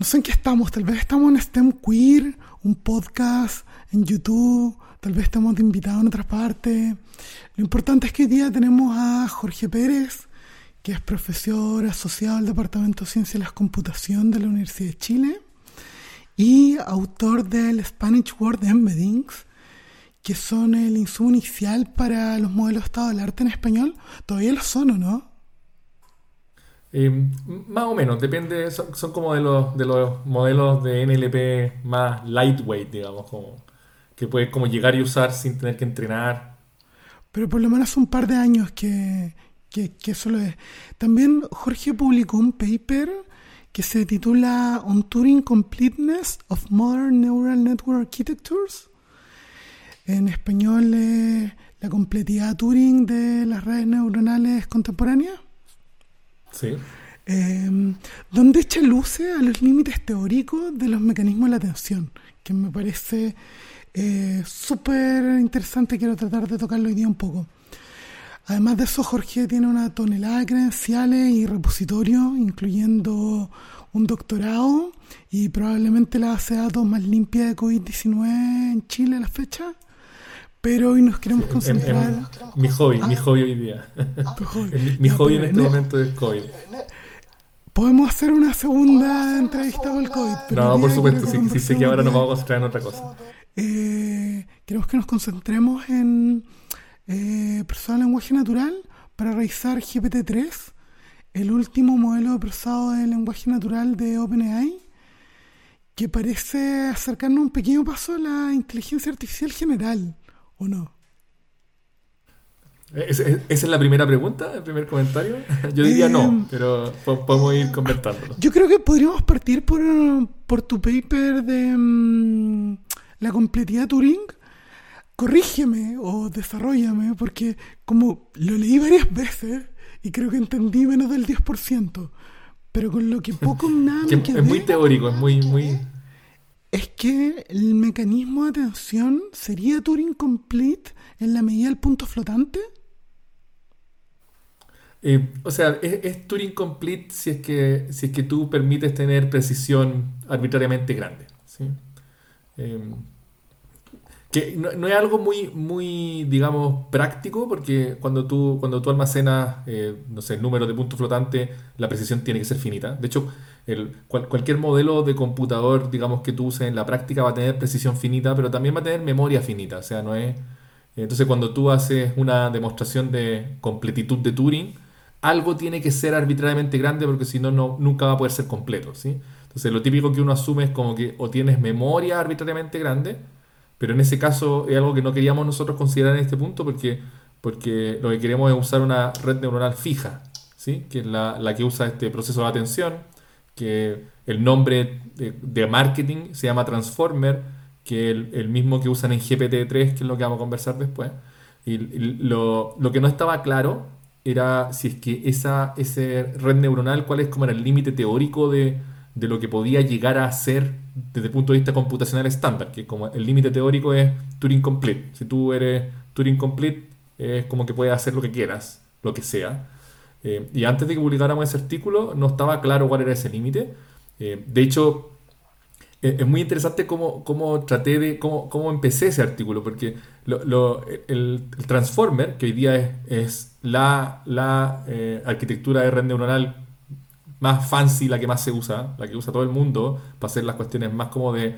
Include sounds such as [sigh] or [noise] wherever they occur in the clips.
no sé en qué estamos, tal vez estamos en STEM Queer, un podcast en YouTube, tal vez estamos de invitados en otras partes. Lo importante es que hoy día tenemos a Jorge Pérez, que es profesor asociado al Departamento de Ciencia de la Computación de la Universidad de Chile y autor del Spanish Word Embeddings, que son el insumo inicial para los modelos de estado del arte en español. Todavía lo son, ¿o no? Eh, más o menos, depende, son, como de los, de los modelos de NLP más lightweight, digamos, como que puedes como llegar y usar sin tener que entrenar. Pero por lo menos un par de años que, que, eso lo es. También Jorge publicó un paper que se titula On Turing Completeness of Modern Neural Network Architectures. En español, es la completidad Turing de las redes neuronales contemporáneas. Sí. Eh, donde echa luces a los límites teóricos de los mecanismos de la atención, que me parece eh, súper interesante. Quiero tratar de tocarlo hoy día un poco. Además de eso, Jorge tiene una tonelada de credenciales y repositorios, incluyendo un doctorado y probablemente la base de datos más limpia de COVID-19 en Chile a la fecha. Pero hoy nos queremos concentrar. mi hobby, mi hobby hoy día. [laughs] [laughs] mi, hobby en este momento es COVID. Podemos hacer una segunda entrevista con el COVID. no, por supuesto, sí, sé que ahora nos vamos a concentrar en otra cosa. Eh, queremos que nos concentremos en eh, procesado de lenguaje natural para revisar GPT-3, el último modelo de procesado de lenguaje natural de OpenAI, que parece acercarnos un pequeño paso a la inteligencia artificial general, ¿o no? ¿Esa es la primera pregunta, el primer comentario? [laughs] Yo diría no, em, pero podemos ir conversándolo. Yo creo que podríamos partir por, por tu paper de mm, la completidad Turing corrígeme o desarrollame, porque como lo leí varias veces y creo que entendí menos del 10%, pero con lo que poco [laughs] nada me Es muy teórico, es muy, muy... Es que el mecanismo de atención sería Turing Complete en la medida del punto flotante. Eh, o sea, es, Turing Complete si es, que, si es que tú permites tener precisión arbitrariamente grande. ¿sí? Eh, que no, es algo muy, muy, digamos, práctico, porque cuando tú, cuando tú almacenas, eh, no sé, el número de puntos flotantes, la precisión tiene que ser finita. De hecho, el, cualquier modelo de computador, digamos, que tú uses en la práctica va a tener precisión finita, pero también va a tener memoria finita. O sea, no es... Entonces, cuando tú haces una demostración de completitud de Turing, algo tiene que ser arbitrariamente grande, porque si no, nunca va a poder ser completo, ¿sí? Entonces, lo típico que uno asume es como que o tienes memoria arbitrariamente grande, pero en ese caso es algo que no queríamos nosotros considerar en este punto porque, porque lo que queremos es usar una red neuronal fija, ¿sí? que es la, que usa este proceso de atención, que el nombre de, marketing se llama Transformer, que es el, mismo que usan en GPT-3, que es lo que vamos a conversar después. Y, lo, que no estaba claro era si es que esa, red neuronal, cuál es como el límite teórico de, de lo que podía llegar a ser desde el punto de vista computacional estándar, que como el límite teórico es Turing Complete. Si tú eres Turing Complete, es como que puedes hacer lo que quieras, lo que sea. Eh, y antes de que publicáramos ese artículo, no estaba claro cuál era ese límite. Eh, de hecho, e, es muy interesante cómo, cómo traté de, cómo, cómo, empecé ese artículo, porque lo, el, Transformer, que hoy día es, es la, la eh, arquitectura de red neuronal más fancy, la que más se usa, la que usa todo el mundo, para hacer las cuestiones más como de,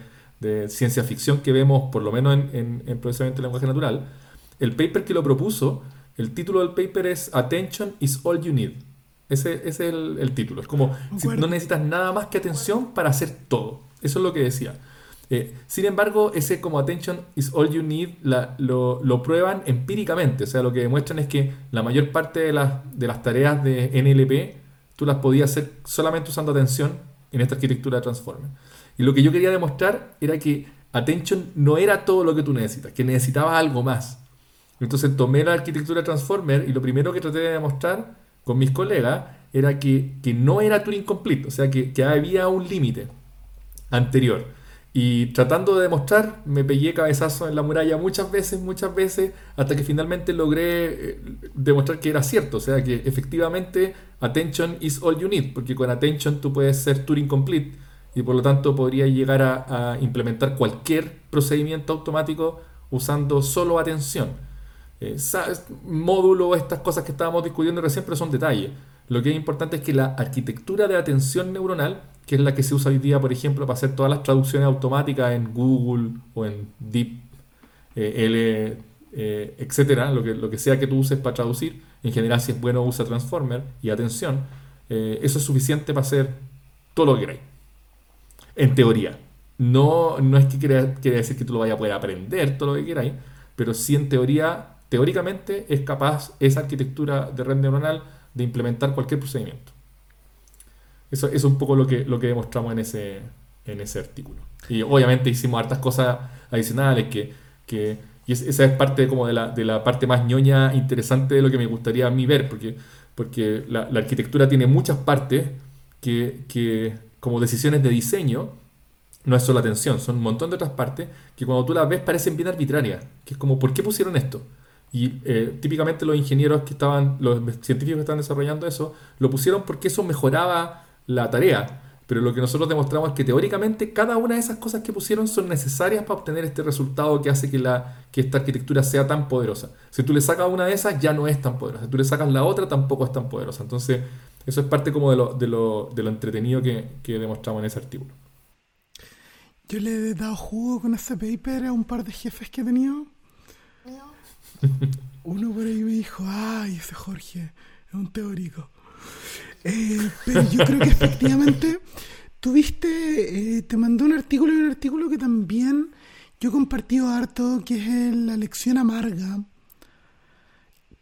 ciencia ficción que vemos, por lo menos en, en, procesamiento de lenguaje natural. El paper que lo propuso, el título del paper es Attention is all you need. Ese, es el, título. Es como, si no necesitas nada más que atención para hacer todo. Eso es lo que decía. Eh, sin embargo, ese como attention is all you need lo, lo, prueban empíricamente. O sea, lo que demuestran es que la mayor parte de las, de las tareas de NLP tú las podías hacer solamente usando atención en esta arquitectura de Transformer. Y lo que yo quería demostrar era que Attention no era todo lo que tú necesitas, que necesitabas algo más. Entonces tomé la arquitectura Transformer y lo primero que traté de demostrar con mis colegas era que, que no era Turing Complete, o sea, que, que había un límite anterior. Y tratando de demostrar, me pegué cabezazo en la muralla muchas veces, muchas veces, hasta que finalmente logré eh, demostrar que era cierto. O sea, que efectivamente attention is all you need, porque con attention tú puedes ser Turing complete y por lo tanto podría llegar a, implementar cualquier procedimiento automático usando solo atención. Eh, módulo, estas cosas que estábamos discutiendo recién, pero son detalles. Lo que es importante es que la arquitectura de atención neuronal, que es la que se usa hoy día, por ejemplo, para hacer todas las traducciones automáticas en Google o en Deep eh, L, eh, etcétera, lo que, lo que sea que tú uses para traducir, en general si es bueno usa Transformer y atención, eh, eso es suficiente para hacer todo lo que queráis. En teoría. No, no es que quiera, decir que tú lo vayas a poder aprender todo lo que queráis, pero sí en teoría, teóricamente es capaz esa arquitectura de red neuronal de implementar cualquier procedimiento. Eso, es un poco lo que, lo que demostramos en ese, en ese artículo. Y obviamente hicimos hartas cosas adicionales que, que y esa es parte como de la, de la parte más ñoña interesante de lo que me gustaría a mí ver, porque, porque la, la arquitectura tiene muchas partes que, que, como decisiones de diseño, no es solo atención, son un montón de otras partes que cuando tú las ves parecen bien arbitrarias, que es como, ¿por qué pusieron esto? Y eh, típicamente los ingenieros que estaban, los científicos que estaban desarrollando eso, lo pusieron porque eso mejoraba la tarea. Pero lo que nosotros demostramos es que teóricamente cada una de esas cosas que pusieron son necesarias para obtener este resultado que hace que, la, que esta arquitectura sea tan poderosa. Si tú le sacas una de esas, ya no es tan poderosa. Si tú le sacas la otra, tampoco es tan poderosa. Entonces, eso es parte como de lo, de lo, de lo entretenido que, que demostramos en ese artículo. Yo le he dado jugo con ese paper a un par de jefes que he tenido. [laughs] Uno por ahí me dijo, ay, ese Jorge es un teórico. Pero yo creo que efectivamente tuviste, eh, te mandó un artículo y un artículo que también yo he compartido harto, que es la lección amarga,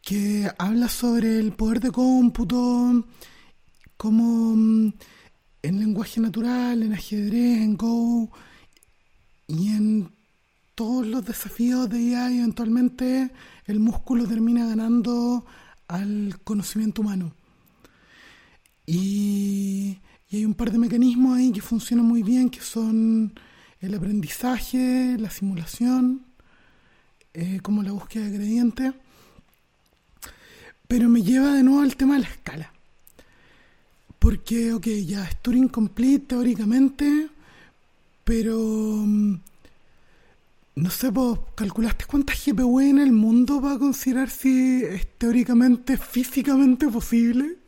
que habla sobre el poder de cómputo, como mm, en lenguaje natural, en ajedrez, en Go y en todos los desafíos de IA, eventualmente el músculo termina ganando al conocimiento humano. Y, hay un par de mecanismos ahí que funcionan muy bien, que son el aprendizaje, la simulación, eh, como la búsqueda de gradientes. Pero me lleva de nuevo al tema de la escala. Porque, ok, ya es Turing complete teóricamente, pero mm, no sé, vos calculaste cuántas GPU en el mundo para considerar si es teóricamente, físicamente posible.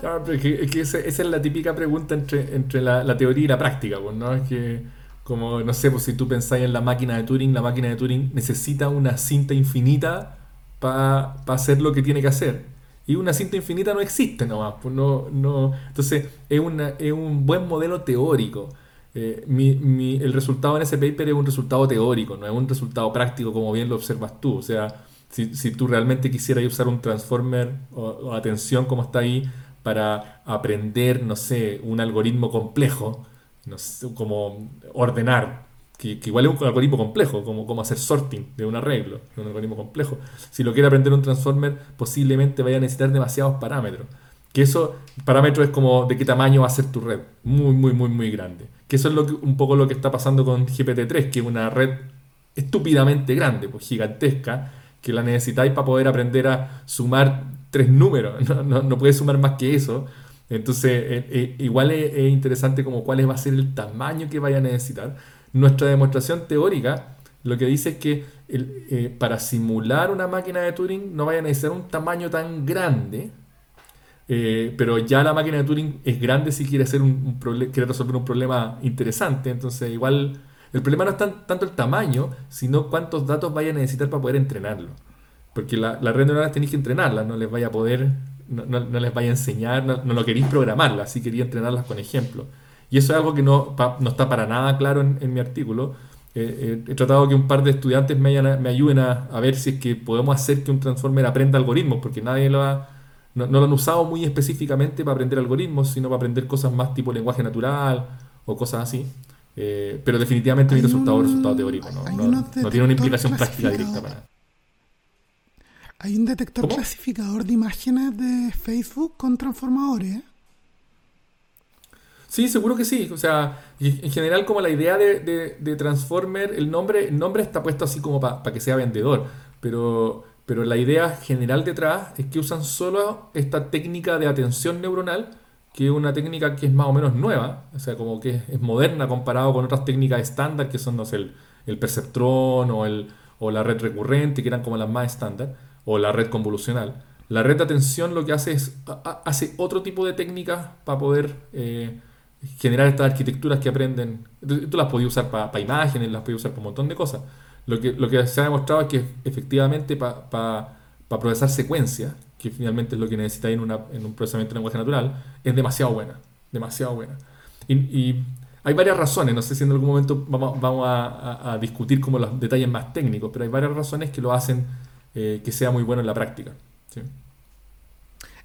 Claro, pero es que, esa, es la típica pregunta entre, entre la, teoría y la práctica, pues, ¿no? Es que, como, no sé, pues si tú pensáis en la máquina de Turing, la máquina de Turing necesita una cinta infinita para hacer lo que tiene que hacer. Y una cinta infinita no existe nomás, pues no, no. Entonces, es, una, es un buen modelo teórico. Eh, mi, el resultado en ese paper es un resultado teórico, no es un resultado práctico como bien lo observas tú. O sea, si, tú realmente quisieras usar un transformer o, atención como está ahí para aprender, no sé, un algoritmo complejo, no sé, como ordenar, que, igual es un algoritmo complejo, como, como hacer sorting de un arreglo, un algoritmo complejo. Si lo quiere aprender un transformer, posiblemente vaya a necesitar demasiados parámetros. Que eso, parámetro es como de qué tamaño va a ser tu red. Muy, muy, muy, muy grande. Que eso es lo que, un poco lo que está pasando con GPT-3, que es una red estúpidamente grande, pues gigantesca, que la necesitáis para poder aprender a sumar tres números, [laughs] no, no, puedes sumar más que eso. Entonces, eh, eh, igual es, interesante como cuál va a ser el tamaño que vaya a necesitar. Nuestra demostración teórica lo que dice es que eh, para simular una máquina de Turing no vaya a necesitar un tamaño tan grande, pero ya la máquina de Turing es grande si quiere, hacer un, quiere resolver un problema interesante. Entonces, igual el problema no es tanto el tamaño, sino cuántos datos vaya a necesitar para poder entrenarlo. Porque la, la red neuronal tenéis que entrenarla, no les vaya a poder, no, les vaya a enseñar, no, lo queréis programarla, así quería entrenarlas con ejemplos. Y eso es algo que no, no está para nada claro en, mi artículo. Eh, eh, he tratado que un par de estudiantes me, me ayuden a, ver si es que podemos hacer que un transformer aprenda algoritmos, porque nadie lo ha, no, lo han usado muy específicamente para aprender algoritmos, sino para aprender cosas más tipo lenguaje natural o cosas así. Eh, pero definitivamente mi resultado es resultado teórico, no, no, tiene una implicación práctica directa para Hay un detector clasificador de imágenes de Facebook con transformadores. Sí, seguro que sí. O sea, en general como la idea de, de, Transformer, el nombre, el nombre está puesto así como para que sea vendedor. Pero, pero la idea general detrás es que usan solo esta técnica de atención neuronal que una técnica que es más o menos nueva, o sea, como que es, moderna comparado con otras técnicas estándar que son, no sé, el, perceptrón o, el, o la red recurrente, que eran como las más estándar, o la red convolucional. La red de atención lo que hace es, hace otro tipo de técnicas para poder eh, generar estas arquitecturas que aprenden. Tú, las podías usar para imágenes, las podías usar para un montón de cosas. Lo que, lo que se ha demostrado es que efectivamente para procesar secuencias, que finalmente es lo que necesitáis en, en un procesamiento de lenguaje natural, es demasiado buena. Demasiado buena. Y, hay varias razones, no sé si en algún momento vamos, vamos a, discutir como los detalles más técnicos, pero hay varias razones que lo hacen eh, que sea muy bueno en la práctica.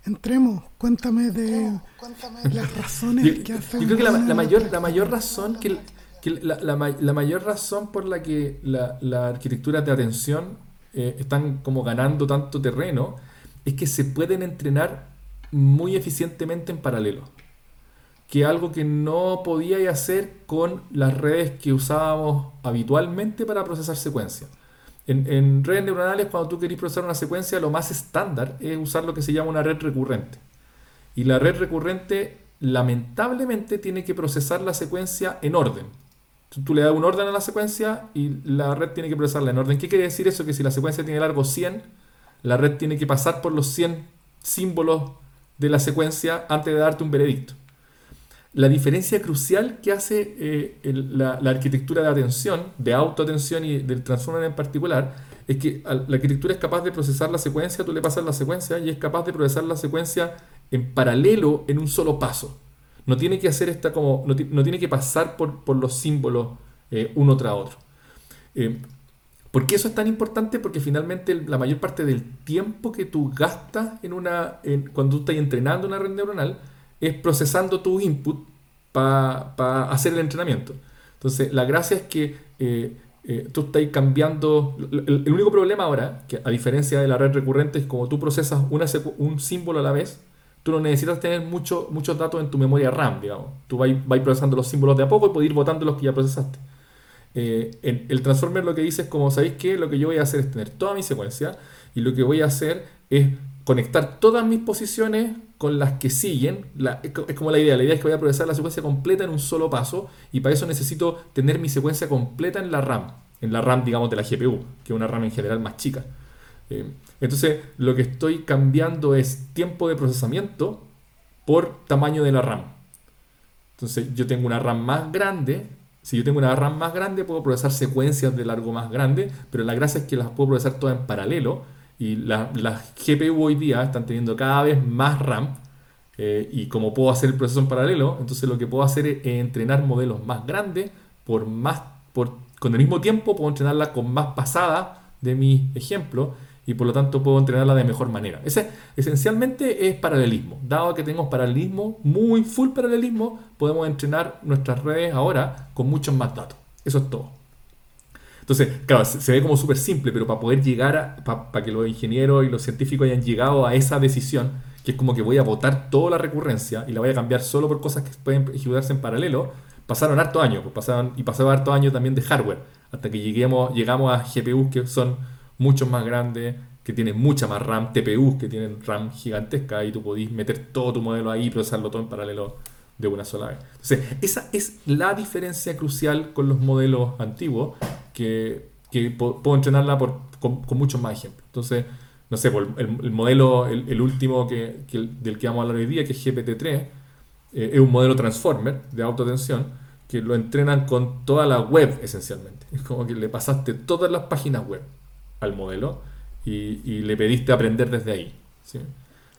Entremos, cuéntame de las razones que hacen. Yo creo que la, mayor, la mayor razón que, la, mayor razón por la que la, arquitectura de atención eh, están como ganando tanto terreno es que se pueden entrenar muy eficientemente en paralelo. Que algo que no podía hacer con las redes que usábamos habitualmente para procesar secuencias. En, redes neuronales, cuando tú querés procesar una secuencia, lo más estándar es usar lo que se llama una red recurrente. Y la red recurrente, lamentablemente, tiene que procesar la secuencia en orden. Tú, le das un orden a la secuencia y la red tiene que procesarla en orden. ¿Qué quiere decir eso? Que si la secuencia tiene largo 100, la red tiene que pasar por los 100 símbolos de la secuencia antes de darte un veredicto. La diferencia crucial que hace eh, la, arquitectura de atención, de autoatención y del transformer en particular, es que la arquitectura es capaz de procesar la secuencia, tú le pasas la secuencia y es capaz de procesar la secuencia en paralelo en un solo paso. No tiene que hacer esta como, no, tiene que pasar por, por los símbolos eh, uno tras otro. Eh, ¿Por qué eso es tan importante? Porque finalmente la mayor parte del tiempo que tú gastas en una, cuando estás entrenando una red neuronal es procesando tu input para hacer el entrenamiento. Entonces, la gracia es que eh, eh, tú estás cambiando. El, único problema ahora, que a diferencia de la red recurrente, es como tú procesas un símbolo a la vez, tú no necesitas tener mucho, muchos datos en tu memoria RAM, digamos. Tú vas, vas procesando los símbolos de a poco y puedes ir votando los que ya procesaste. Eh, el transformer lo que dice es como, ¿sabéis qué? Lo que yo voy a hacer es tener toda mi secuencia y lo que voy a hacer es conectar todas mis posiciones con las que siguen. es como la idea, la idea es que voy a procesar la secuencia completa en un solo paso y para eso necesito tener mi secuencia completa en la RAM, en la RAM digamos de la GPU, que es una RAM en general más chica. Eh, entonces lo que estoy cambiando es tiempo de procesamiento por tamaño de la RAM. Entonces yo tengo una RAM más grande si yo tengo una RAM más grande, puedo procesar secuencias de largo más grande, pero la gracia es que las puedo procesar todas en paralelo y las GPU hoy día están teniendo cada vez más RAM eh, y como puedo hacer el proceso en paralelo, entonces lo que puedo hacer es entrenar modelos más grandes por más, por, con el mismo tiempo puedo entrenarla con más pasada de mi ejemplo y por lo tanto puedo entrenarla de mejor manera. Ese esencialmente es paralelismo. Dado que tenemos paralelismo, muy full paralelismo, podemos entrenar nuestras redes ahora con muchos más datos. Eso es todo. Entonces, claro, se, ve como súper simple, pero para poder llegar a, para, que los ingenieros y los científicos hayan llegado a esa decisión, que es como que voy a votar toda la recurrencia y la voy a cambiar solo por cosas que pueden ejecutarse en paralelo, pasaron harto años, pues pasaron, y pasaron harto años también de hardware, hasta que lleguemos, llegamos a GPUs que son mucho más grandes, que tienen mucha más RAM, TPUs que tienen RAM gigantesca y tú podís meter todo tu modelo ahí y procesarlo todo en paralelo de una sola vez. Entonces, esa es la diferencia crucial con los modelos antiguos, que, que puedo entrenarla por, con, muchos más ejemplos. Entonces, no sé, el, modelo, el, último que, del que vamos a hablar hoy día, que es GPT-3, eh, es un modelo transformer de autoatención que lo entrenan con toda la web esencialmente. Es como que le pasaste todas las páginas web al modelo y, le pediste aprender desde ahí.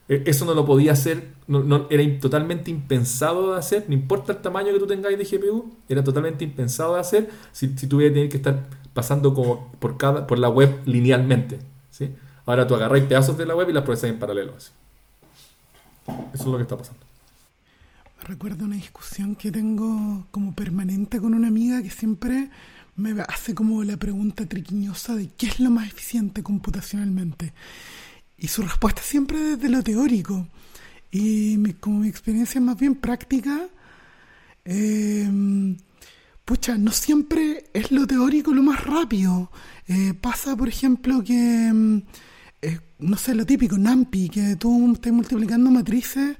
E, eso no lo podía hacer, no, era totalmente impensado de hacer, no importa el tamaño que tú tengáis de GPU, era totalmente impensado de hacer si, si tuvieras que estar pasando como por, cada, por la web linealmente. ¿sí? Ahora tú agarráis pedazos de la web y las procesas en paralelo. Eso es lo que está pasando. Recuerdo una discusión que tengo como permanente con una amiga que siempre me hace como la pregunta triquiñosa de qué es lo más eficiente computacionalmente. Y su respuesta siempre desde lo teórico. Y como mi experiencia es más bien práctica, em, pucha, no siempre es lo teórico lo más rápido. Eh, pasa, por ejemplo, que, em, no sé, lo típico, NumPy, que tú estás multiplicando matrices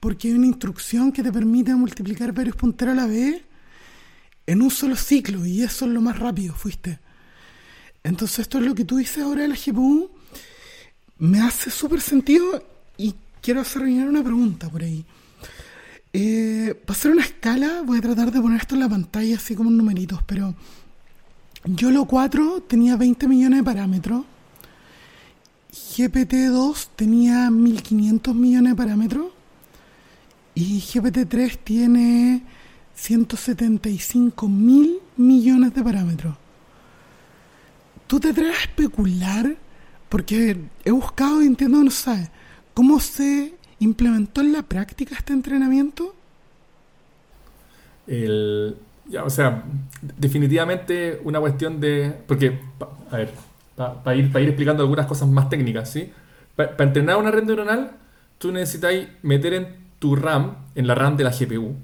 porque hay una instrucción que te permite multiplicar varios punteros a la vez en un solo ciclo y eso es lo más rápido, fuiste. Entonces esto es lo que tú dices ahora de la GPU, me hace súper sentido y quiero hacer una pregunta por ahí. Eh, para hacer una escala, voy a tratar de poner esto en la pantalla así como en numeritos, pero yo lo 4 tenía 20 millones de parámetros, GPT-2 tenía 1500 millones de parámetros y GPT-3 tiene 175 mil millones de parámetros. ¿Tú te atreves a especular? Porque he buscado y entiendo no sabes. ¿Cómo se implementó en la práctica este entrenamiento? El, ya, o sea, definitivamente una cuestión de... Porque, a ver, para ir, ir explicando algunas cosas más técnicas, ¿sí? Para entrenar una red neuronal, tú necesitas meter en tu RAM, en la RAM de la GPU.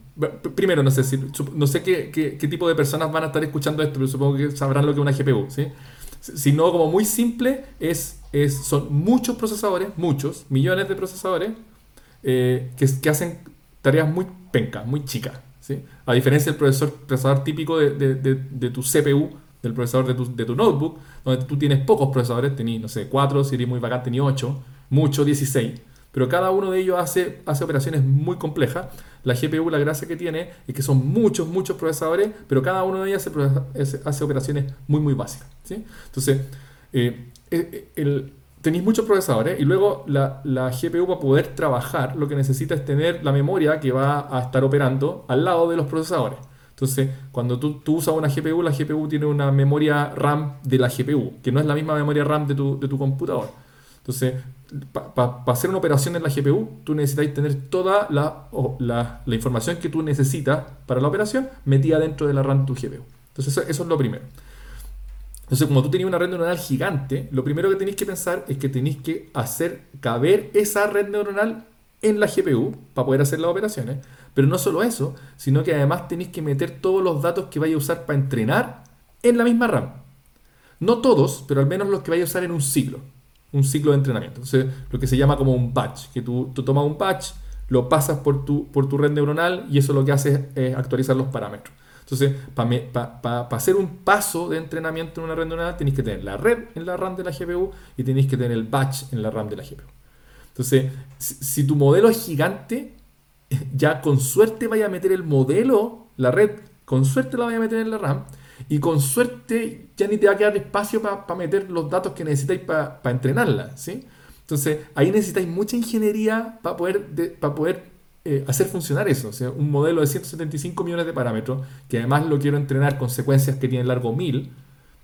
Primero, no sé, si, no sé qué, qué, tipo de personas van a estar escuchando esto, pero supongo que sabrán lo que es una GPU, ¿sí? Si no, como muy simple, es, es, son muchos procesadores, muchos, millones de procesadores, eh, que, que, hacen tareas muy pencas, muy chicas. ¿sí? A diferencia del procesador típico de, de, de, tu CPU, del procesador de tu, de tu, notebook, donde tú tienes pocos procesadores, tenés, no sé, 4, si eres muy bacán, tenés 8, mucho, 16. Pero cada uno de ellos hace, hace operaciones muy complejas. La GPU, la gracia que tiene es que son muchos, muchos procesadores, pero cada uno de ellos hace, hace operaciones muy, muy básicas. Entonces, eh, eh, el, tenéis muchos procesadores y luego la, la, GPU para poder trabajar lo que necesita es tener la memoria que va a estar operando al lado de los procesadores. Entonces, cuando tú, tú usas una GPU, la GPU tiene una memoria RAM de la GPU, que no es la misma memoria RAM de tu, de tu computador. Entonces, para hacer una operación en la GPU, tú necesitas tener toda la, información que tú necesitas para la operación metida dentro de la RAM de tu GPU. Entonces, eso es lo primero. Entonces, como tú tenías una red neuronal gigante, lo primero que tenéis que pensar es que tenéis que hacer caber esa red neuronal en la GPU para poder hacer las operaciones. Pero no solo eso, sino que además tenéis que meter todos los datos que vaya a usar para entrenar en la misma RAM. No todos, pero al menos los que vaya a usar en un ciclo. Un ciclo de entrenamiento. Entonces, lo que se llama como un batch, que tú, tomas un batch, lo pasas por tu, por tu red neuronal y eso lo que hace es actualizar los parámetros. Entonces, para hacer un paso de entrenamiento en una red neuronal, tenéis que tener la red en la RAM de la GPU y tenéis que tener el batch en la RAM de la GPU. Entonces, si, tu modelo es gigante, [laughs] ya con suerte vaya a meter el modelo, la red, con suerte la vaya a meter en la RAM y con suerte ya ni te va a quedar espacio para meter los datos que necesitáis para entrenarla. ¿sí? Entonces, ahí necesitáis mucha ingeniería para poder, para poder eh, hacer funcionar eso. O sea, un modelo de 175 millones de parámetros, que además lo quiero entrenar con secuencias que tienen largo 1000,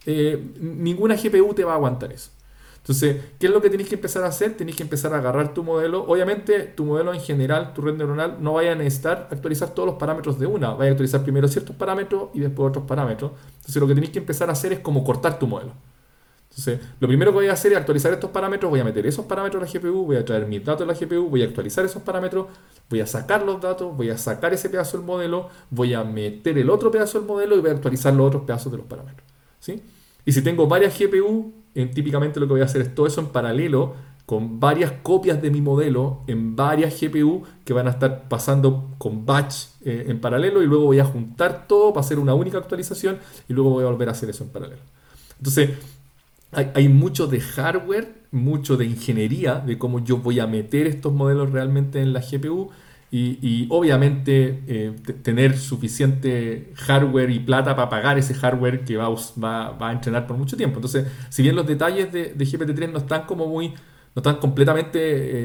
eh, ninguna GPU te va a aguantar eso. Entonces, ¿qué es lo que tenéis que empezar a hacer? Tenéis que empezar a agarrar tu modelo. Obviamente, tu modelo en general, tu red neuronal, no vaya a necesitar actualizar todos los parámetros de una. Vaya a actualizar primero ciertos parámetros y después otros parámetros. Entonces, lo que tenéis que empezar a hacer es como cortar tu modelo. Entonces, lo primero que voy a hacer es actualizar estos parámetros, voy a meter esos parámetros a la GPU, voy a traer mis datos a la GPU, voy a actualizar esos parámetros, voy a sacar los datos, voy a sacar ese pedazo del modelo, voy a meter el otro pedazo del modelo y voy a actualizar los otros pedazos de los parámetros. ¿sí? Y si tengo varias GPU, típicamente lo que voy a hacer es todo eso en paralelo con varias copias de mi modelo en varias GPU que van a estar pasando con batch eh, en paralelo y luego voy a juntar todo para hacer una única actualización y luego voy a volver a hacer eso en paralelo. Entonces, hay, mucho de hardware, mucho de ingeniería, de cómo yo voy a meter estos modelos realmente en la GPU y, obviamente eh, tener suficiente hardware y plata para pagar ese hardware que va, va, a entrenar por mucho tiempo. Entonces, si bien los detalles de, GPT-3 no están como muy, no están completamente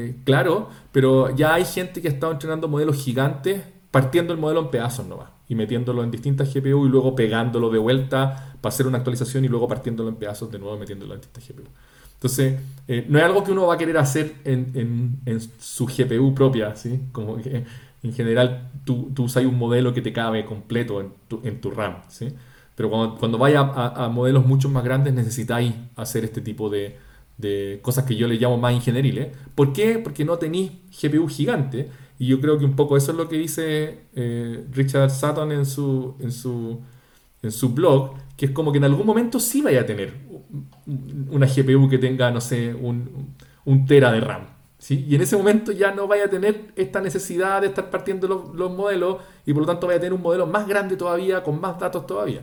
eh, claros, pero ya hay gente que ha estado entrenando modelos gigantes partiendo el modelo en pedazos nomás y metiéndolo en distintas GPU y luego pegándolo de vuelta para hacer una actualización y luego partiéndolo en pedazos de nuevo metiéndolo en distintas GPU. Entonces, eh, no es algo que uno va a querer hacer en, su GPU propia, ¿sí? Como que en general tú, tú usas un modelo que te cabe completo en tu, en tu RAM, ¿sí? Pero cuando, cuando vaya a, modelos mucho más grandes necesitáis hacer este tipo de, de cosas que yo le llamo más ingenieriles. ¿Por qué? Porque no tenéis GPU gigante y yo creo que un poco eso es lo que dice eh, Richard Sutton en su, en, su, en su blog, que es como que en algún momento sí vaya a tener una GPU que tenga, no sé, un, un tera de RAM. ¿sí? Y en ese momento ya no vaya a tener esta necesidad de estar partiendo los, los modelos y por lo tanto vaya a tener un modelo más grande todavía, con más datos todavía.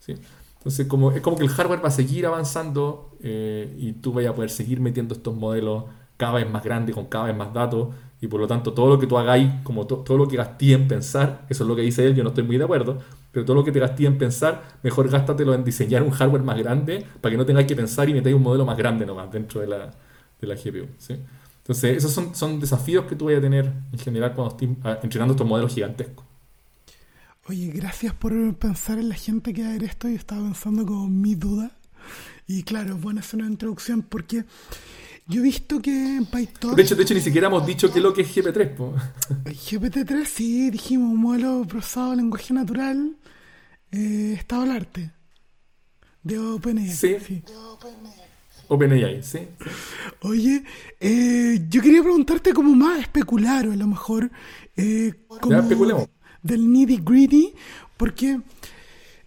¿sí? Entonces como, es como que el hardware va a seguir avanzando eh, y tú vayas a poder seguir metiendo estos modelos cada vez más grandes, con cada vez más datos, y por lo tanto todo lo que tú hagáis, como todo lo que gasté en pensar, eso es lo que dice él, yo no estoy muy de acuerdo, pero todo lo que te gasté en pensar, mejor gástatelo en diseñar un hardware más grande para que no tengáis que pensar y metáis un modelo más grande nomás dentro de la, de la GPU. ¿sí? Entonces, esos son, son desafíos que tú vas a tener en general cuando estés ah, entrenando estos modelos gigantescos. Oye, gracias por pensar en la gente que va a ver esto. Yo estaba pensando con mi duda. Y claro, bueno, hacer una introducción porque yo he visto que en PyTorch... De hecho, de hecho, ni siquiera hemos dicho qué es lo que es GPT-3. GPT-3, sí, dijimos un modelo procesado de lenguaje natural eh, estado al arte. De OpenAI. Sí. sí. OpenAI, sí. Oye, eh, yo quería preguntarte como más especular o a lo mejor... Eh, como, del nitty gritty, porque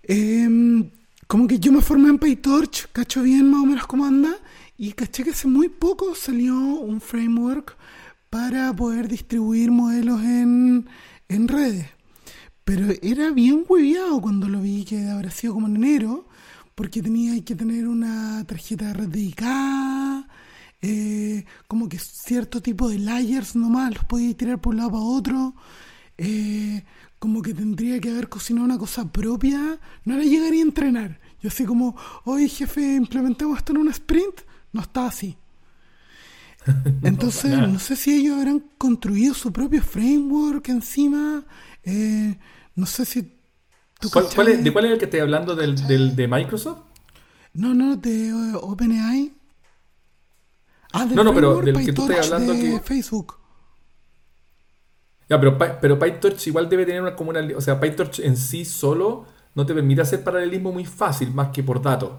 em, como que yo me formé en PyTorch, cacho bien más o menos cómo anda, y caché que hace muy poco salió un framework para poder distribuir modelos en, en redes. Pero era bien hueviado cuando lo vi, que habrá sido como en enero, porque tenía que tener una tarjeta de red dedicada, eh, como que cierto tipo de layers nomás los podía tirar por un lado para otro. Eh, como que tendría que haber cocinado una cosa propia, no le llegaría a entrenar. Yo así como, oye jefe, implementemos esto en un sprint, no está así. [laughs] Entonces, no, sé si ellos habrán construido su propio framework encima. Eh, no sé si... ¿Cuál, es, ¿De cuál es el que estoy hablando? ¿Del, del de Microsoft? No, no, de uh, OpenAI. Ah, no, no, pero del que tú estás hablando de que... Facebook. Ya, pero, pero PyTorch igual debe tener una, como una... O sea, PyTorch en sí solo no te permite hacer paralelismo muy fácil, más que por datos.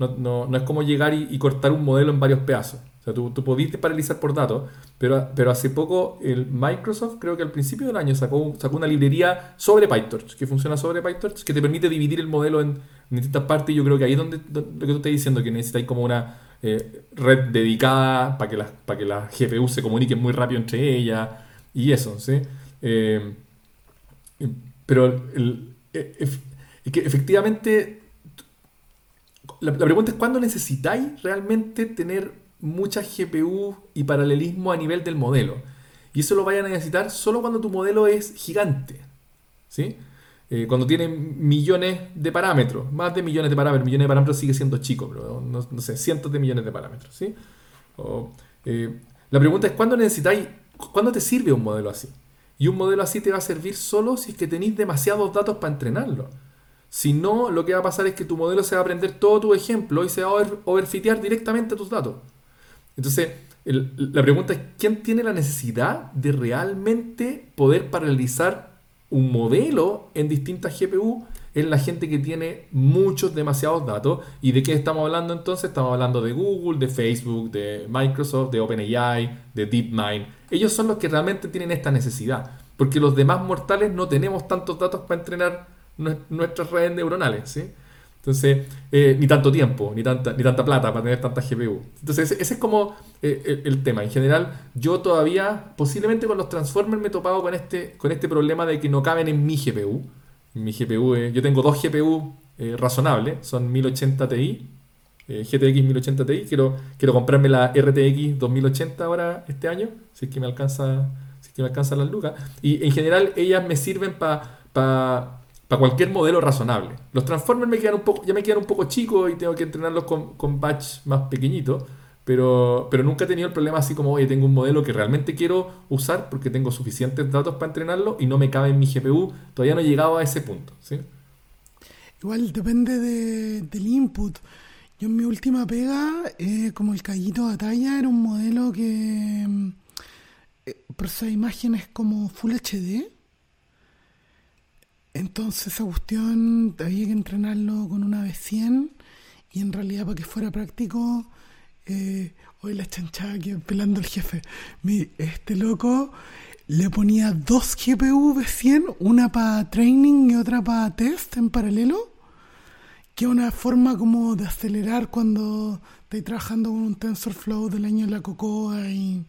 No, no, no es como llegar y, cortar un modelo en varios pedazos. O sea, tú, tú podías paralizar por datos, pero, pero hace poco el Microsoft, creo que al principio del año, sacó, sacó una librería sobre PyTorch, que funciona sobre PyTorch, que te permite dividir el modelo en, distintas partes. Y yo creo que ahí es donde, lo que tú estás diciendo, que necesitáis como una eh, red dedicada para que, las, para que las GPU se comuniquen muy rápido entre ellas y eso, ¿sí? Eh, pero e, que efectivamente, la, pregunta es cuándo necesitáis realmente tener mucha GPU y paralelismo a nivel del modelo. Y eso lo vayan a necesitar solo cuando tu modelo es gigante. ¿sí? Eh, cuando tiene millones de parámetros, más de millones de parámetros, millones de parámetros sigue siendo chico, pero no, sé, cientos de millones de parámetros. ¿sí? Eh, la pregunta es cuándo necesitáis ¿Cuándo te sirve un modelo así? Y un modelo así te va a servir solo si es que tenéis demasiados datos para entrenarlo. Si no, lo que va a pasar es que tu modelo se va a aprender todo tu ejemplo y se va a overfitear directamente tus datos. Entonces, la pregunta es, ¿quién tiene la necesidad de realmente poder paralizar un modelo en distintas GPU es la gente que tiene muchos, demasiados datos. ¿Y de qué estamos hablando entonces? Estamos hablando de Google, de Facebook, de Microsoft, de OpenAI, de DeepMind. Ellos son los que realmente tienen esta necesidad. Porque los demás mortales no tenemos tantos datos para entrenar nuestras redes neuronales. ¿sí? Entonces, eh, ni tanto tiempo, ni tanta, ni tanta plata para tener tantas GPU. Entonces, ese, es como eh, el, tema. En general, yo todavía, posiblemente con los Transformers, me he topado con este, con este problema de que no caben en mi GPU. Mi GPU, yo tengo dos GPU eh, razonables, son 1080 Ti, GTX 1080 Ti. Quiero, quiero comprarme la RTX 2080 ahora este año, si es que me alcanza, si es que me alcanza las lucas. Y en general ellas me sirven para pa, cualquier modelo razonable. Los Transformers me quedan un poco, ya me quedan un poco chicos y tengo que entrenarlos con, con batch más pequeñitos. Pero, pero nunca he tenido el problema así como, oye, tengo un modelo que realmente quiero usar porque tengo suficientes datos para entrenarlo y no me cabe en mi GPU. Todavía no he llegado a ese punto. ¿sí? Igual depende del input. Yo en mi última pega, eh, como el callito de batalla, era un modelo que eh, procesa imágenes como Full HD. Entonces esa había que entrenarlo con una V100 y en realidad para que fuera práctico eh, hoy la chanchada que pelando el jefe. Este loco le ponía dos GPU V100, una para training y otra para test en paralelo, que es una forma como de acelerar cuando estoy trabajando con un TensorFlow del año de la Cocoa y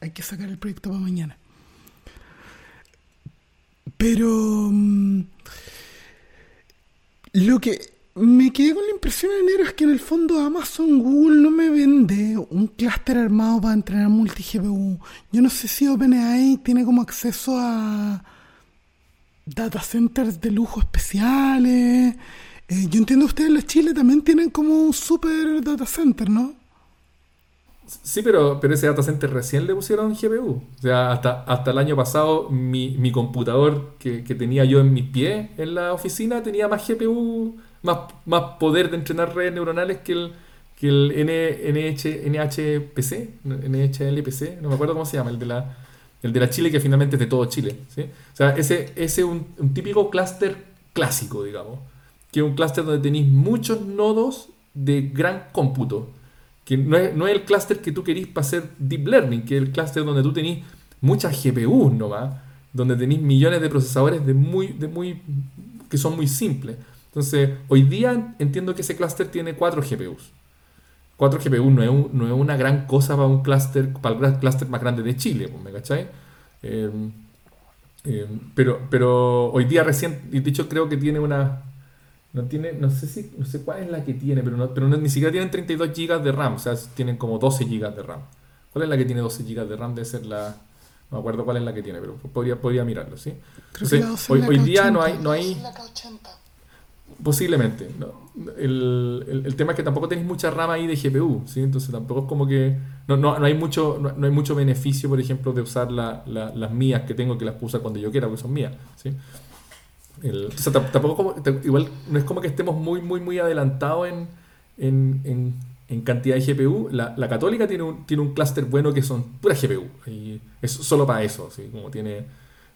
hay que sacar el proyecto para mañana. Pero mm, lo que me quedé con la impresión en enero es que en el fondo Amazon Google no me vende un clúster armado para entrenar multi-GPU. Yo no sé si OpenAI tiene como acceso a data centers de lujo especiales. Eh, yo entiendo ustedes en Chile también tienen como un super data center, ¿no? Sí, pero, pero ese data center recién le pusieron GPU. O sea, hasta, hasta el año pasado mi, mi computador que, que, tenía yo en mis pies en la oficina tenía más GPU, más, más poder de entrenar redes neuronales que el, que el NH, NHPC, NHLPC, no me acuerdo cómo se llama, el de la, el de la Chile que finalmente es de todo Chile. O sea, ese es un, un típico clúster clásico, digamos, que es un clúster donde tenéis muchos nodos de gran cómputo no es, no es el clúster que tú querís para hacer deep learning, que es el clúster donde tú tenés muchas GPUs nomás, donde tenéis millones de procesadores de muy, de muy, que son muy simples. Entonces, hoy día entiendo que ese clúster tiene 4 GPUs. 4 GPUs no es, no es una gran cosa para un clúster, para el clúster más grande de Chile, pues, ¿me cachai? Eh, eh, pero, pero hoy día recién, de hecho creo que tiene una, no tiene, no sé si, no sé cuál es la que tiene, pero, no, pero ni siquiera tienen 32 GB de RAM, o sea, tienen como 12 GB de RAM. ¿Cuál es la que tiene 12 GB de RAM? Debe ser la, no me acuerdo cuál es la que tiene, pero podría, podría mirarlo, ¿sí? hoy, hoy día no hay, no hay, posiblemente, no. El, el, el, tema es que tampoco tenéis mucha RAM ahí de GPU, ¿sí? Entonces tampoco es como que, no, no, no hay mucho, no, no, hay mucho beneficio, por ejemplo, de usar la, la, las mías que tengo, que las puedo usar cuando yo quiera, porque son mías, ¿sí? El, o sea, tampoco como, igual no es como que estemos muy, muy, muy adelantados en, en, en, en cantidad de GPU. La, la, católica tiene un, tiene un clúster bueno que son pura GPU. Y es solo para eso. ¿sí? Como tiene,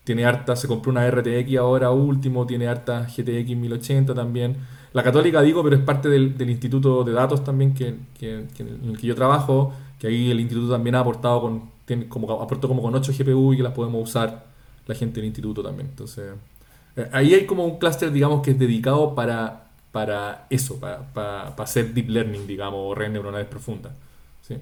tiene harta, se compró una RTX ahora último, tiene harta GTX 1080 también. La católica digo, pero es parte del, del instituto de datos también que, que, que, en el que yo trabajo, que ahí el instituto también ha aportado con, tiene como, aportó como con 8 GPU y que las podemos usar la gente del instituto también. Entonces... Ahí hay como un clúster, digamos, que es dedicado para, para eso, para, para, hacer deep learning, digamos, o redes neuronales profundas. ¿sí?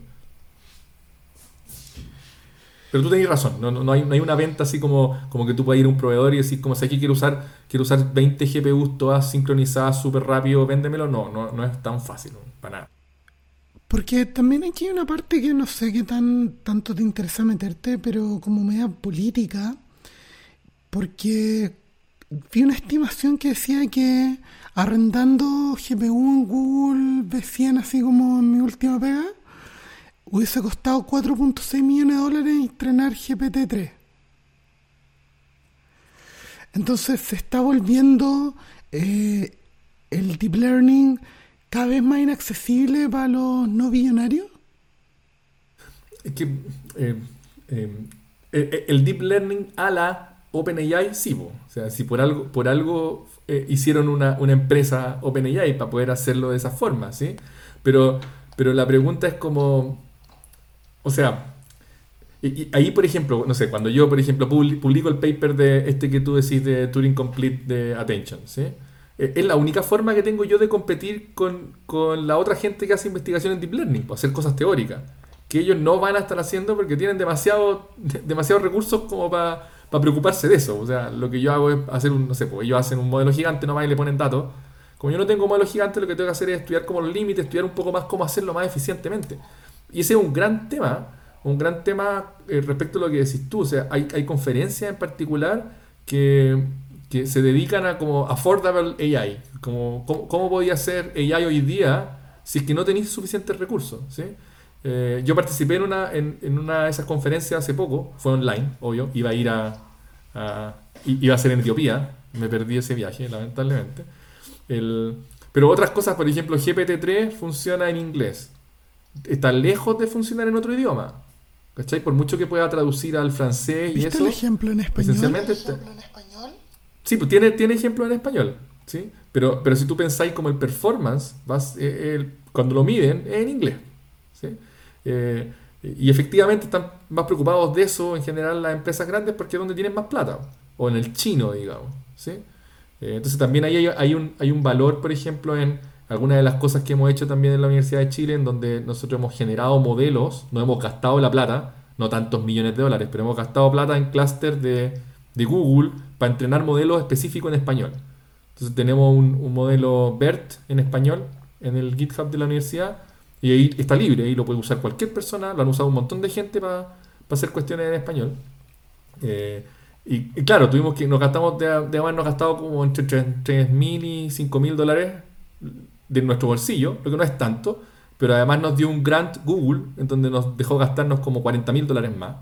Pero tú tenés razón, no, no, hay, no hay una venta así como, como que tú puedas ir a un proveedor y decir, como si aquí quiero usar, quiero usar 20 GPUs todas sincronizadas súper rápido, véndemelo. No, no, no es tan fácil, para nada. Porque también aquí hay una parte que no sé qué tan tanto te interesa meterte, pero como media política, porque vi una estimación que decía que arrendando GPU en Google B100, así como en mi última pega, hubiese costado 4.6 millones de dólares entrenar GPT-3. Entonces se está volviendo eh, el deep learning cada vez más inaccesible para los no billonarios. Es que eh, eh, el deep learning a la OpenAI sí, o sea, si por algo, por algo eh, hicieron una, una, empresa OpenAI para poder hacerlo de esa forma, ¿sí? Pero, pero la pregunta es como, o sea, ahí por ejemplo, no sé, cuando yo por ejemplo publico el paper de este que tú decís de Turing Complete de Attention, ¿sí? Eh, es la única forma que tengo yo de competir con, con la otra gente que hace investigación en Deep Learning, pues hacer cosas teóricas, que ellos no van a estar haciendo porque tienen demasiado, demasiados recursos como para para preocuparse de eso. O sea, lo que yo hago es hacer un, no sé, pues ellos hacen un modelo gigante nomás y le ponen datos. Como yo no tengo modelo gigante, lo que tengo que hacer es estudiar como los límites, estudiar un poco más cómo hacerlo más eficientemente. Y ese es un gran tema, un gran tema eh, respecto a lo que decís tú. O sea, hay, hay conferencias en particular que, que, se dedican a como affordable AI. Como, ¿cómo, ¿Cómo podía ser AI hoy día si es que no tenéis suficientes recursos? ¿sí? Eh, yo participé en una, en, en, una de esas conferencias hace poco, fue online, obvio, iba a ir a, a iba a ser en Etiopía, me perdí ese viaje, lamentablemente. El, pero otras cosas, por ejemplo, GPT-3 funciona en inglés. Está lejos de funcionar en otro idioma. ¿Cachai? Por mucho que pueda traducir al francés y eso. el ejemplo en español? Esencialmente, ejemplo en español? Sí, pues tiene, tiene ejemplo en español. ¿sí? Pero, pero si tú pensáis como el performance, vas, eh, el, cuando lo miden, es en inglés. Eh, y efectivamente están más preocupados de eso en general las empresas grandes porque es donde tienen más plata, o en el chino, digamos. ¿sí? Eh, entonces también ahí hay, un, hay un valor, por ejemplo, en algunas de las cosas que hemos hecho también en la Universidad de Chile, en donde nosotros hemos generado modelos, no hemos gastado la plata, no tantos millones de dólares, pero hemos gastado plata en clúster de, de, Google para entrenar modelos específicos en español. Entonces tenemos un, modelo BERT en español en el GitHub de la universidad y ahí está libre y lo puede usar cualquier persona, lo han usado un montón de gente para hacer cuestiones en español. Eh, y, claro, tuvimos que, nos gastamos de, de habernos gastado como entre 3.000 y 5.000 dólares de nuestro bolsillo, lo que no es tanto, pero además nos dio un grant Google, en donde nos dejó gastarnos como 40.000 dólares más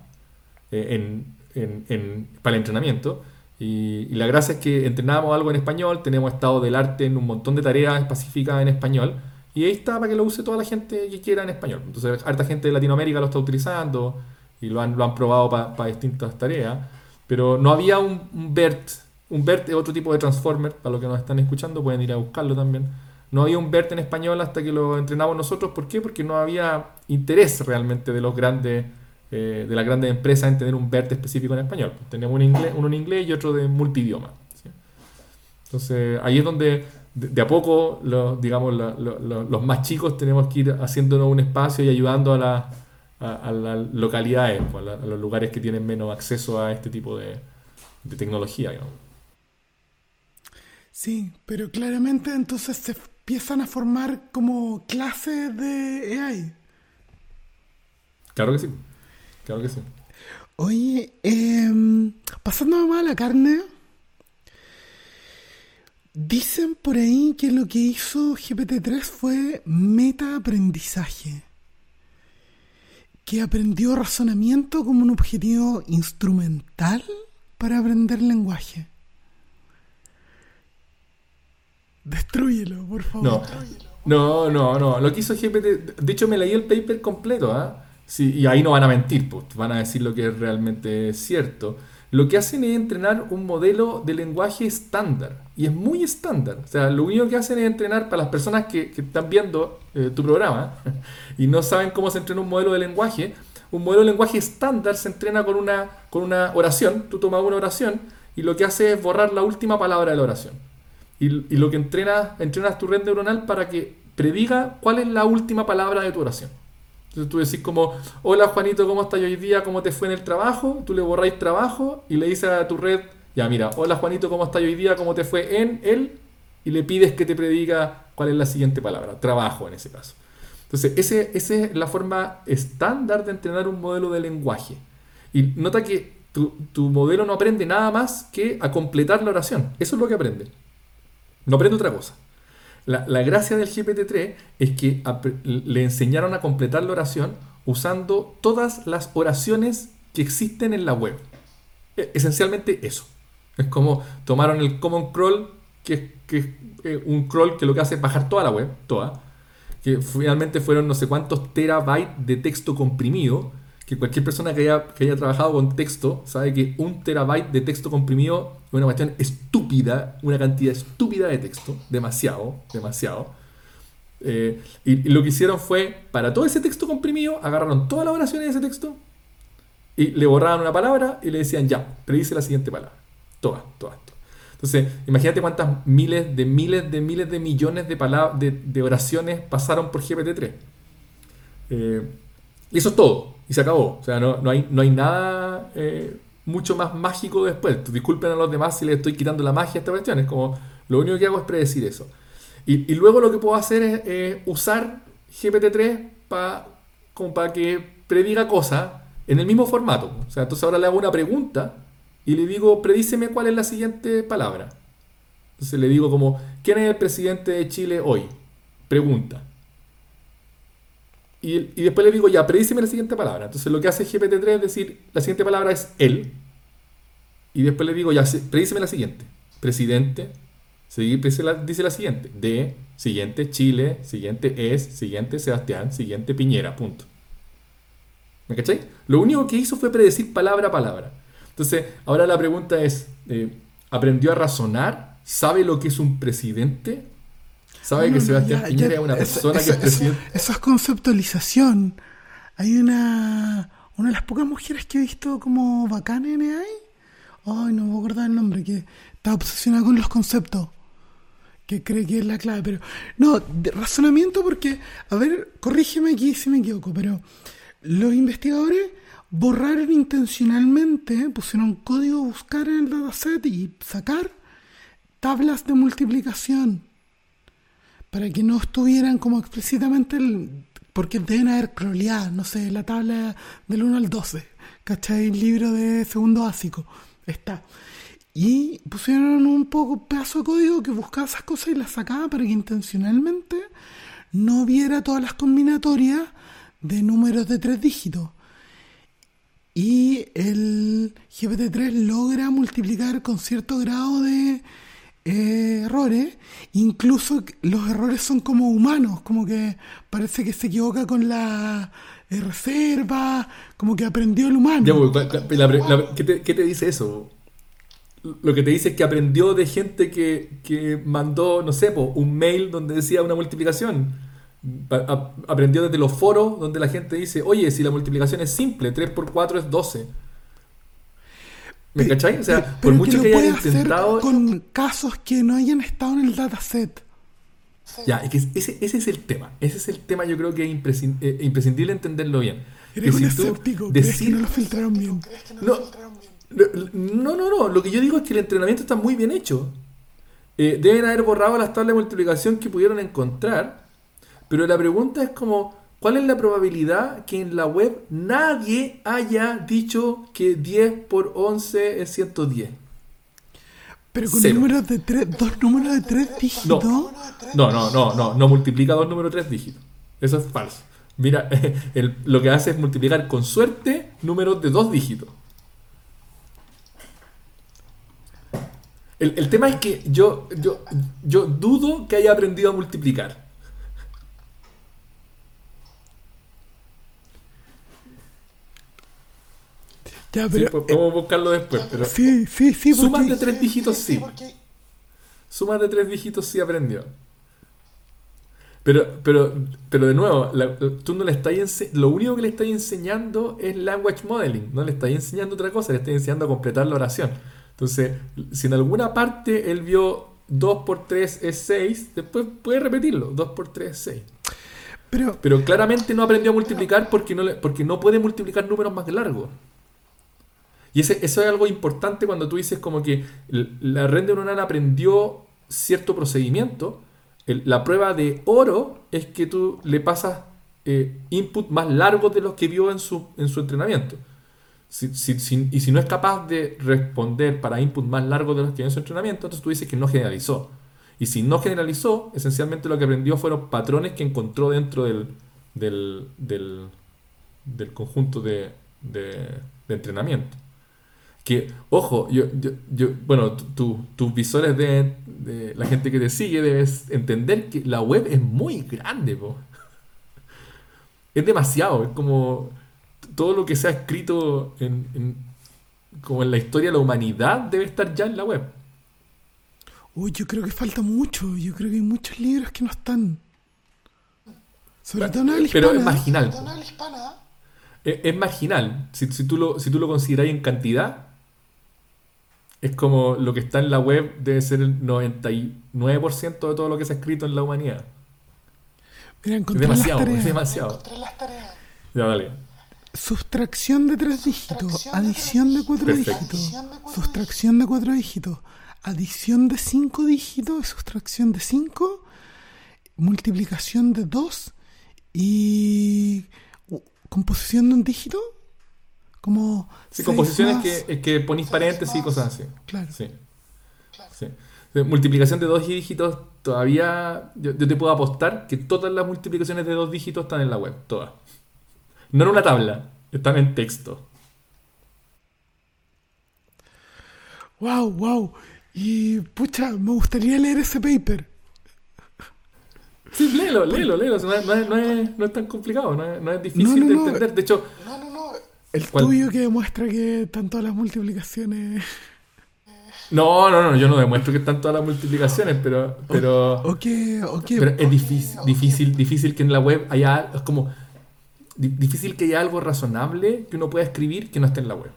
eh, en, para el entrenamiento. Y, la gracia es que entrenábamos algo en español, tenemos estado del arte en un montón de tareas específicas en español, y ahí está para que lo use toda la gente que quiera en español. Entonces, harta gente de Latinoamérica lo está utilizando y lo han, lo han probado para distintas tareas. Pero no había un, BERT. Un BERT es otro tipo de transformer, para los que nos están escuchando, pueden ir a buscarlo también. No había un BERT en español hasta que lo entrenamos nosotros. ¿Por qué? Porque no había interés realmente de los grandes, eh, de las grandes empresas en tener un BERT específico en español. Tenemos un inglés, uno en inglés y otro de multidioma. Entonces ahí es donde de, a poco, los, digamos, los más chicos tenemos que ir haciéndonos un espacio y ayudando a, la, a, las localidades, pues, a, los lugares que tienen menos acceso a este tipo de, tecnología. Sí, pero claramente entonces se empiezan a formar como clases de AI. Claro que sí, claro que sí. Oye, eh, pasando más a la carne, dicen por ahí que lo que hizo GPT-3 fue meta-aprendizaje que aprendió razonamiento como un objetivo instrumental para aprender lenguaje. Destruyelo, por favor. No, no, no, Lo que hizo GPT. De hecho, me leí el paper completo, ¿ah? Sí, y ahí no van a mentir, pues, van a decir lo que es realmente cierto lo que hacen es entrenar un modelo de lenguaje estándar. Y es muy estándar. O sea, lo único que hacen es entrenar para las personas que, están viendo eh, tu programa [laughs] y no saben cómo se entrena un modelo de lenguaje. Un modelo de lenguaje estándar se entrena con una, con una oración. Tú tomas una oración y lo que hace es borrar la última palabra de la oración. Y, lo que entrenas, entrenas tu red neuronal para que prediga cuál es la última palabra de tu oración. Entonces tú decís como, hola Juanito, ¿cómo estás hoy día? ¿Cómo te fue en el trabajo? Tú le borráis trabajo y le dices a tu red, ya mira, hola Juanito, ¿cómo estás hoy día? ¿Cómo te fue en él? Y le pides que te prediga cuál es la siguiente palabra, trabajo en ese caso. Entonces, ese, esa es la forma estándar de entrenar un modelo de lenguaje. Y nota que tu, tu modelo no aprende nada más que a completar la oración. Eso es lo que aprende. No aprende otra cosa. La, gracia del GPT-3 es que le enseñaron a completar la oración usando todas las oraciones que existen en la web. E, esencialmente eso. Es como tomaron el Common Crawl, que, es eh, un crawl que lo que hace es bajar toda la web, toda, que finalmente fueron no sé cuántos terabytes de texto comprimido, que cualquier persona que haya, que haya trabajado con texto sabe que un terabyte de texto comprimido es una cuestión estúpida, una cantidad estúpida de texto, demasiado, demasiado. Eh, y, lo que hicieron fue, para todo ese texto comprimido, agarraron todas las oraciones de ese texto y le borraban una palabra y le decían, ya, predice la siguiente palabra. Todas, todas. Entonces, imagínate cuántas miles de miles de miles de millones de, palabras, de, oraciones pasaron por GPT-3. Eh, y eso es todo y se acabó. O sea, no, no, hay, no hay nada eh, mucho más mágico después. Disculpen a los demás si les estoy quitando la magia a esta cuestión. Es como, lo único que hago es predecir eso. Y, luego lo que puedo hacer es usar GPT-3 para para que prediga cosas en el mismo formato. O sea, entonces ahora le hago una pregunta y le digo, predíceme cuál es la siguiente palabra. Entonces le digo como, ¿quién es el presidente de Chile hoy? Pregunta. Y, después le digo, ya, predíceme la siguiente palabra. Entonces lo que hace GPT-3 es decir, la siguiente palabra es él. Y después le digo, ya, predíceme la siguiente. Presidente, dice la, dice la siguiente. De, siguiente, Chile, siguiente es, siguiente Sebastián, siguiente Piñera, punto. ¿Me cachai? Lo único que hizo fue predecir palabra a palabra. Entonces, ahora la pregunta es, eh, ¿aprendió a razonar? ¿Sabe lo que es un presidente? Sabe que Sebastián Piñera es una persona que es presidente. Eso, es conceptualización. Hay una. Una de las pocas mujeres que he visto como bacana en AI. Ay, no me acuerdo acordar el nombre, que está obsesionada con los conceptos. Que cree que es la clave. Pero. No, razonamiento porque. A ver, corrígeme aquí si me equivoco, pero. Los investigadores borraron intencionalmente, pusieron código buscar en el dataset y sacar tablas de multiplicación para que no estuvieran como explícitamente, porque deben haber croleado, no sé, la tabla del 1 al 12, ¿cachai? El libro de segundo básico está. Y pusieron un poco pedazo de código que buscaba esas cosas y las sacaba para que intencionalmente no viera todas las combinatorias de números de tres dígitos. Y el GPT-3 logra multiplicar con cierto grado de eh, errores. Incluso los errores son como humanos, como que parece que se equivoca con la eh, reserva, como que aprendió el humano. Pues, ¿qué, te, dice eso? Lo que te dice es que aprendió de gente que, mandó, no sé, un mail donde decía una multiplicación aprendió desde los foros donde la gente dice, oye, si la multiplicación es simple, 3 por 4 es 12. ¿Me cachai? O sea, por mucho que, hayan intentado. Con casos que no hayan estado en el dataset. Ya, es que ese, ese, es el tema. Ese es el tema, yo creo que es eh, imprescindible entenderlo bien. Eres un escéptico, decir, que no lo filtraron bien? No, no, no, no, Lo que yo digo es que el entrenamiento está muy bien hecho. Eh, deben haber borrado las tablas de multiplicación que pudieron encontrar pero la pregunta es como, ¿cuál es la probabilidad que en la web nadie haya dicho que 10 por 11 es 110? Pero con números de tres, dos números de tres dígitos. No, no, no, no, no, multiplica dos números de tres dígitos. Eso es falso. Mira, [laughs] lo que hace es multiplicar con suerte números de dos dígitos. El, el tema es que yo, yo, yo dudo que haya aprendido a multiplicar. Ya, pero, sí, pues, podemos buscarlo después. Pero sí, sí, sí. Sumas de tres dígitos sí. Sumas de tres dígitos sí aprendió. Pero, pero, pero de nuevo, tú no le estás lo único que le estás enseñando es language modeling, no le estás enseñando otra cosa, le estás enseñando a completar la oración. Entonces, si en alguna parte él vio 2 por 3 es 6, después puede repetirlo, 2 por 3 es 6. Pero, pero claramente no aprendió a multiplicar porque no, porque no puede multiplicar números más largos. Y eso es algo importante cuando tú dices como que la red neuronal aprendió cierto procedimiento. la prueba de oro es que tú le pasas eh, input más largos de los que vio en su, en su entrenamiento. y si no es capaz de responder para input más largos de los que vio en su entrenamiento, entonces tú dices que no generalizó. Y si no generalizó, esencialmente lo que aprendió fueron patrones que encontró dentro del, del, del, conjunto de, de entrenamiento. Que, ojo, yo, yo, bueno, tus visores de, la gente que te sigue debes entender que la web es muy grande, Es demasiado, es como todo lo que se ha escrito en, como en la historia de la humanidad debe estar ya en la web. Uy, yo creo que falta mucho, yo creo que hay muchos libros que no están. Sobre todo en Pero es marginal. Es, marginal. Si, si, tú lo, si tú lo consideras en cantidad, es como lo que está en la web debe ser el 99% de todo lo que se ha escrito en la humanidad. Mira, encontré es demasiado, es demasiado. Ya, dale. Sustracción de tres dígitos, adición de cuatro dígitos, sustracción de cuatro dígitos, adición de cinco dígitos, sustracción de cinco, multiplicación de dos y composición de un dígito. Como sí, composiciones que, que ponís paréntesis y cosas así. Claro. Sí. sí. Multiplicación de dos dígitos, todavía yo, te puedo apostar que todas las multiplicaciones de dos dígitos están en la web, todas. No en una tabla, están en texto. Wow, wow. Y pucha, me gustaría leer ese paper. Sí, léelo, léelo, léelo. No es, no es, no es tan complicado, no es, no es difícil de entender. De hecho, el tuyo que demuestra que están todas las multiplicaciones. No, no, no, yo no demuestro que están todas las multiplicaciones, pero. pero, pero es difícil, difícil, difícil que en la web haya. Es como. Difícil que haya algo razonable que uno pueda escribir que no esté en la web.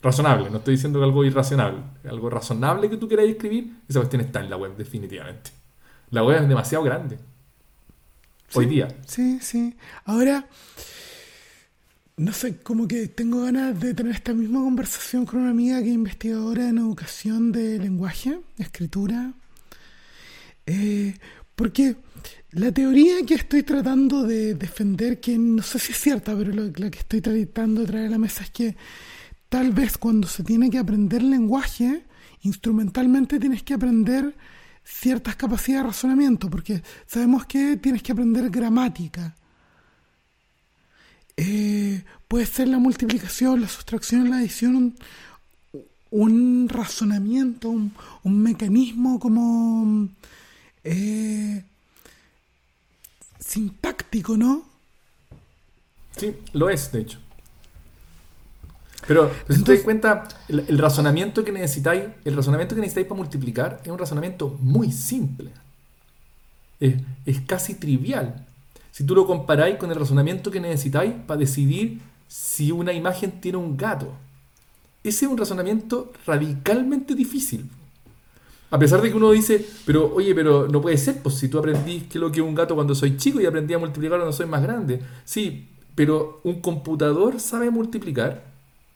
Razonable, no estoy diciendo que algo irracional. Algo razonable que tú quieras escribir, esa cuestión está en la web, definitivamente. La web es demasiado grande hoy día. Sí, sí. Ahora, no sé, como que tengo ganas de tener esta misma conversación con una amiga que es investigadora en educación de lenguaje, escritura, eh, porque la teoría que estoy tratando de defender, que no sé si es cierta, pero lo, la que estoy tratando de traer a la mesa es que tal vez cuando se tiene que aprender lenguaje, instrumentalmente tienes que aprender ciertas capacidades de razonamiento, porque sabemos que tienes que aprender gramática. Eh, puede ser la multiplicación, la sustracción, la adición, un, razonamiento, un, mecanismo como eh, sintáctico, ¿no? Sí, lo es, de hecho. Pero, si te das cuenta, el, razonamiento que necesitáis, el razonamiento que necesitáis para multiplicar es un razonamiento muy simple. Es, casi trivial. Si tú lo comparáis con el razonamiento que necesitáis para decidir si una imagen tiene un gato. Ese es un razonamiento radicalmente difícil. A pesar de que uno dice, pero oye, pero no puede ser, pues si tú aprendí que lo que es un gato cuando soy chico y aprendí a multiplicar cuando soy más grande. Sí, pero un computador sabe multiplicar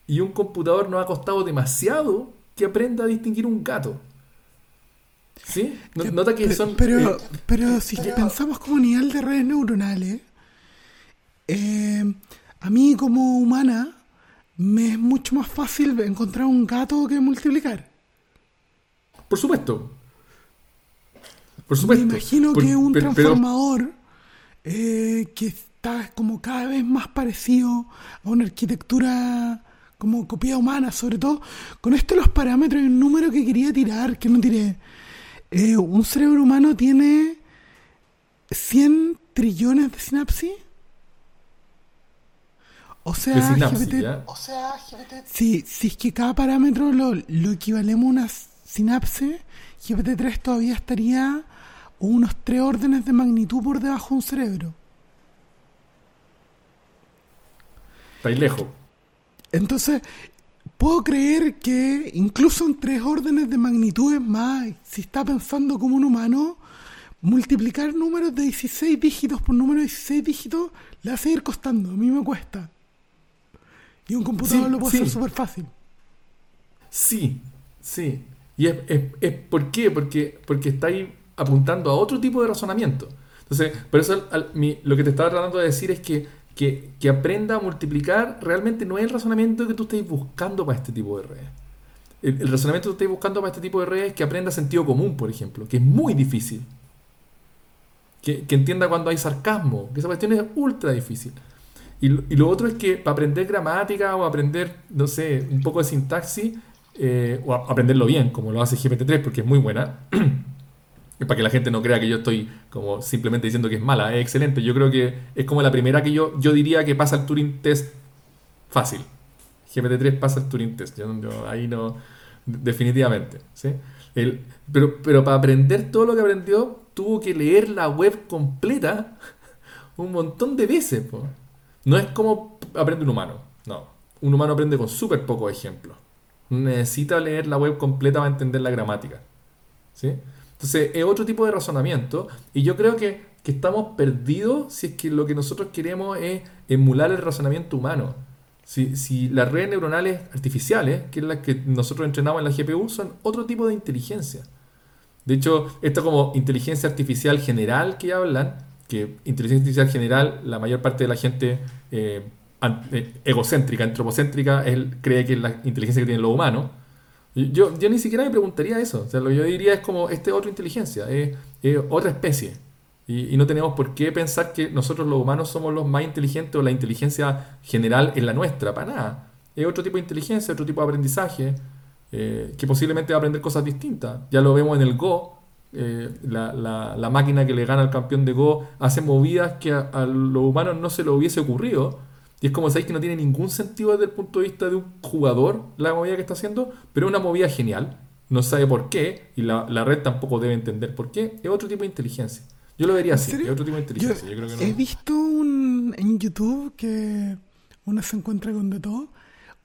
y un computador nos ha costado demasiado que aprenda a distinguir un gato. ¿Sí? Nota que son. Pero, eh, pero si pensamos como nivel de redes neuronales, eh, a mí como humana me es mucho más fácil encontrar un gato que multiplicar. Por supuesto. Por supuesto. Me imagino que un transformador eh, que está como cada vez más parecido a una arquitectura como copia humana, sobre todo con esto los parámetros y un número que quería tirar, que no tiré. Eh, un cerebro humano tiene 100 trillones de sinapsis. O sea, o sea si, si es que cada parámetro lo, lo equivalemos a unas sinapse, GPT-3 todavía estaría unos tres órdenes de magnitud por debajo de un cerebro. Está lejos. Entonces, puedo creer que incluso en tres órdenes de magnitud es más, si está pensando como un humano, multiplicar números de 16 dígitos por números de 16 dígitos le va a seguir costando. A mí me cuesta. Y un computador lo puede hacer súper fácil. Sí, sí. ¿Y es, es, por qué? Porque, porque estáis apuntando a otro tipo de razonamiento. Entonces, por eso lo que te estaba tratando de decir es que, que, aprenda a multiplicar realmente no es el razonamiento que tú estés buscando para este tipo de redes. El, razonamiento que tú estés buscando para este tipo de redes es que aprenda sentido común, por ejemplo, que es muy difícil. Que, entienda cuando hay sarcasmo, que esa cuestión es ultra difícil. Y, y, lo otro es que para aprender gramática o aprender, no sé, un poco de sintaxis, eh, o aprenderlo bien, como lo hace GPT-3, porque es muy buena. [clears throat] para que la gente no crea que yo estoy como simplemente diciendo que es mala, es excelente. Yo creo que es como la primera que yo, yo diría que pasa el Turing Test fácil. GPT-3 pasa el Turing Test. Yo, ahí no, definitivamente. ¿sí? El, pero, pero para aprender todo lo que aprendió, tuvo que leer la web completa [laughs] un montón de veces. No es como aprende un humano. No. Un humano aprende con súper pocos ejemplos necesita leer la web completa para entender la gramática. ¿sí? Entonces, es otro tipo de razonamiento y yo creo que, que, estamos perdidos si es que lo que nosotros queremos es emular el razonamiento humano. Si, si las redes neuronales artificiales, que es las que nosotros entrenamos en la GPU, son otro tipo de inteligencia. De hecho, esta como inteligencia artificial general que hablan, que inteligencia artificial general, la mayor parte de la gente eh, eh, egocéntrica, antropocéntrica, cree que es la inteligencia que tienen los humanos. Yo, yo ni siquiera me preguntaría eso. O sea, lo que yo diría es como, este es otra inteligencia, es, otra especie. Y, no tenemos por qué pensar que nosotros los humanos somos los más inteligentes o la inteligencia general es la nuestra, para nada. Es otro tipo de inteligencia, otro tipo de aprendizaje, eh, que posiblemente va a aprender cosas distintas. Ya lo vemos en el Go, eh, la, máquina que le gana al campeón de Go hace movidas que a, a los humanos no se le hubiese ocurrido y es como sabéis que no tiene ningún sentido desde el punto de vista de un jugador la movida que está haciendo, pero es una movida genial. No sabe por qué y la, red tampoco debe entender por qué. Es otro tipo de inteligencia. Yo lo vería así, es otro tipo de inteligencia. He visto un, en YouTube que uno se encuentra con de todo.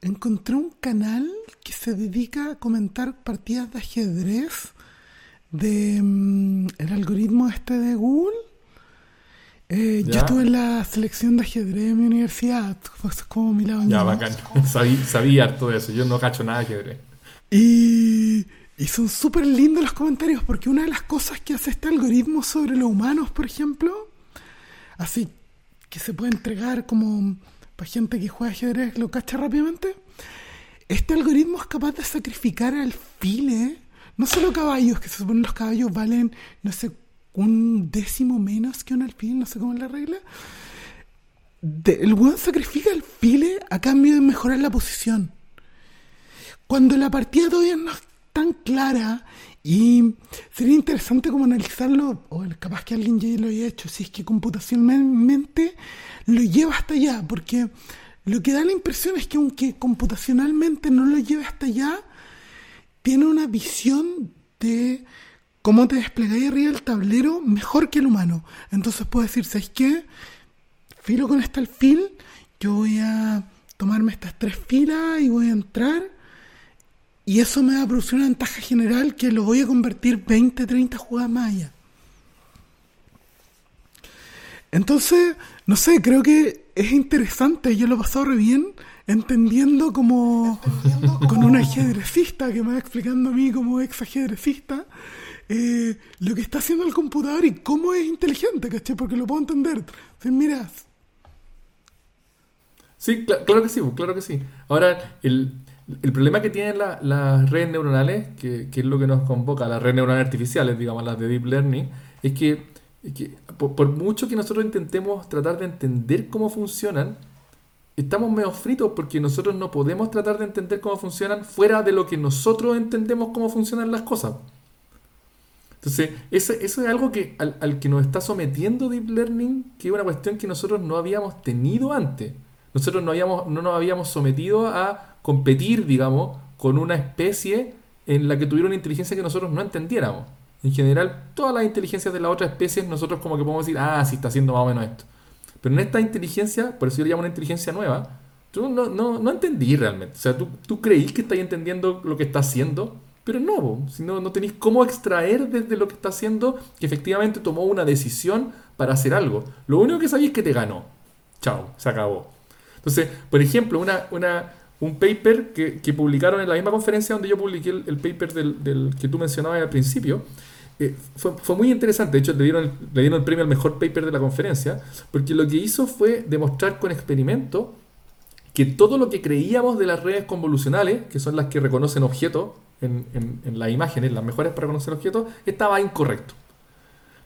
Encontré un canal que se dedica a comentar partidas de ajedrez de mm, el algoritmo este de Google Eh, yo estuve en la selección de ajedrez de mi universidad. Fue como mi lado. Ya, bacán. Sabía, [laughs] sabía harto de eso. Yo no cacho nada de ajedrez. Y, y son súper lindos los comentarios porque una de las cosas que hace este algoritmo sobre los humanos, por ejemplo, así que se puede entregar como para gente que juega ajedrez, lo cacha rápidamente, este algoritmo es capaz de sacrificar alfiles, no solo caballos, que se supone los caballos valen, no sé, un décimo menos que un alfil, no sé cómo es la regla. el buen sacrifica alfiles a cambio de mejorar la posición. Cuando la partida todavía no es tan clara y sería interesante como analizarlo, o capaz que alguien ya lo haya hecho, si es que computacionalmente lo lleva hasta allá, porque lo que da la impresión es que aunque computacionalmente no lo lleve hasta allá, tiene una visión de cómo te desplegáis arriba del tablero mejor que el humano. Entonces puede decir, ¿sabes qué? Filo con este alfil, yo voy a tomarme estas tres filas y voy a entrar. Y eso me va a producir una ventaja general que lo voy a convertir 20, 30 jugadas más allá. Entonces, no sé, creo que es interesante, yo lo he pasado re bien entendiendo como con un ajedrecista que me va explicando a mí como ex ajedrecista eh, lo que está haciendo el computador y cómo es inteligente, ¿cachai? Porque lo puedo entender. Si miras. Sí, claro que sí, claro que sí. Ahora, el, problema que tienen las redes neuronales, que, que, es lo que nos convoca, las redes neuronales artificiales, digamos, las de Deep Learning, es que que por, mucho que nosotros intentemos tratar de entender cómo funcionan, estamos medio fritos porque nosotros no podemos tratar de entender cómo funcionan fuera de lo que nosotros entendemos cómo funcionan las cosas. Entonces, eso, es algo que al, que nos está sometiendo Deep Learning, que es una cuestión que nosotros no habíamos tenido antes. Nosotros no, habíamos, no nos habíamos sometido a competir, digamos, con una especie en la que tuviera una inteligencia que nosotros no entendiéramos. En general, todas las inteligencias de las otras especies, nosotros como que podemos decir, ah, sí está haciendo más o menos esto. Pero en esta inteligencia, por eso yo le llamo una inteligencia nueva, tú no, no, no entendí realmente. O sea, tú, tú creí que estás entendiendo lo que está haciendo, pero no, si no, no tenéis cómo extraer desde lo que está haciendo que efectivamente tomó una decisión para hacer algo. Lo único que sabéis es que te ganó. Chao, se acabó. Entonces, por ejemplo, una, una, un paper que, publicaron en la misma conferencia donde yo publiqué el, paper del, que tú mencionabas al principio, eh, fue, muy interesante, de hecho le dieron, le dieron el premio al mejor paper de la conferencia, porque lo que hizo fue demostrar con experimento que todo lo que creíamos de las redes convolucionales, que son las que reconocen objetos en, en, las imágenes, las mejores para reconocer objetos, estaba incorrecto.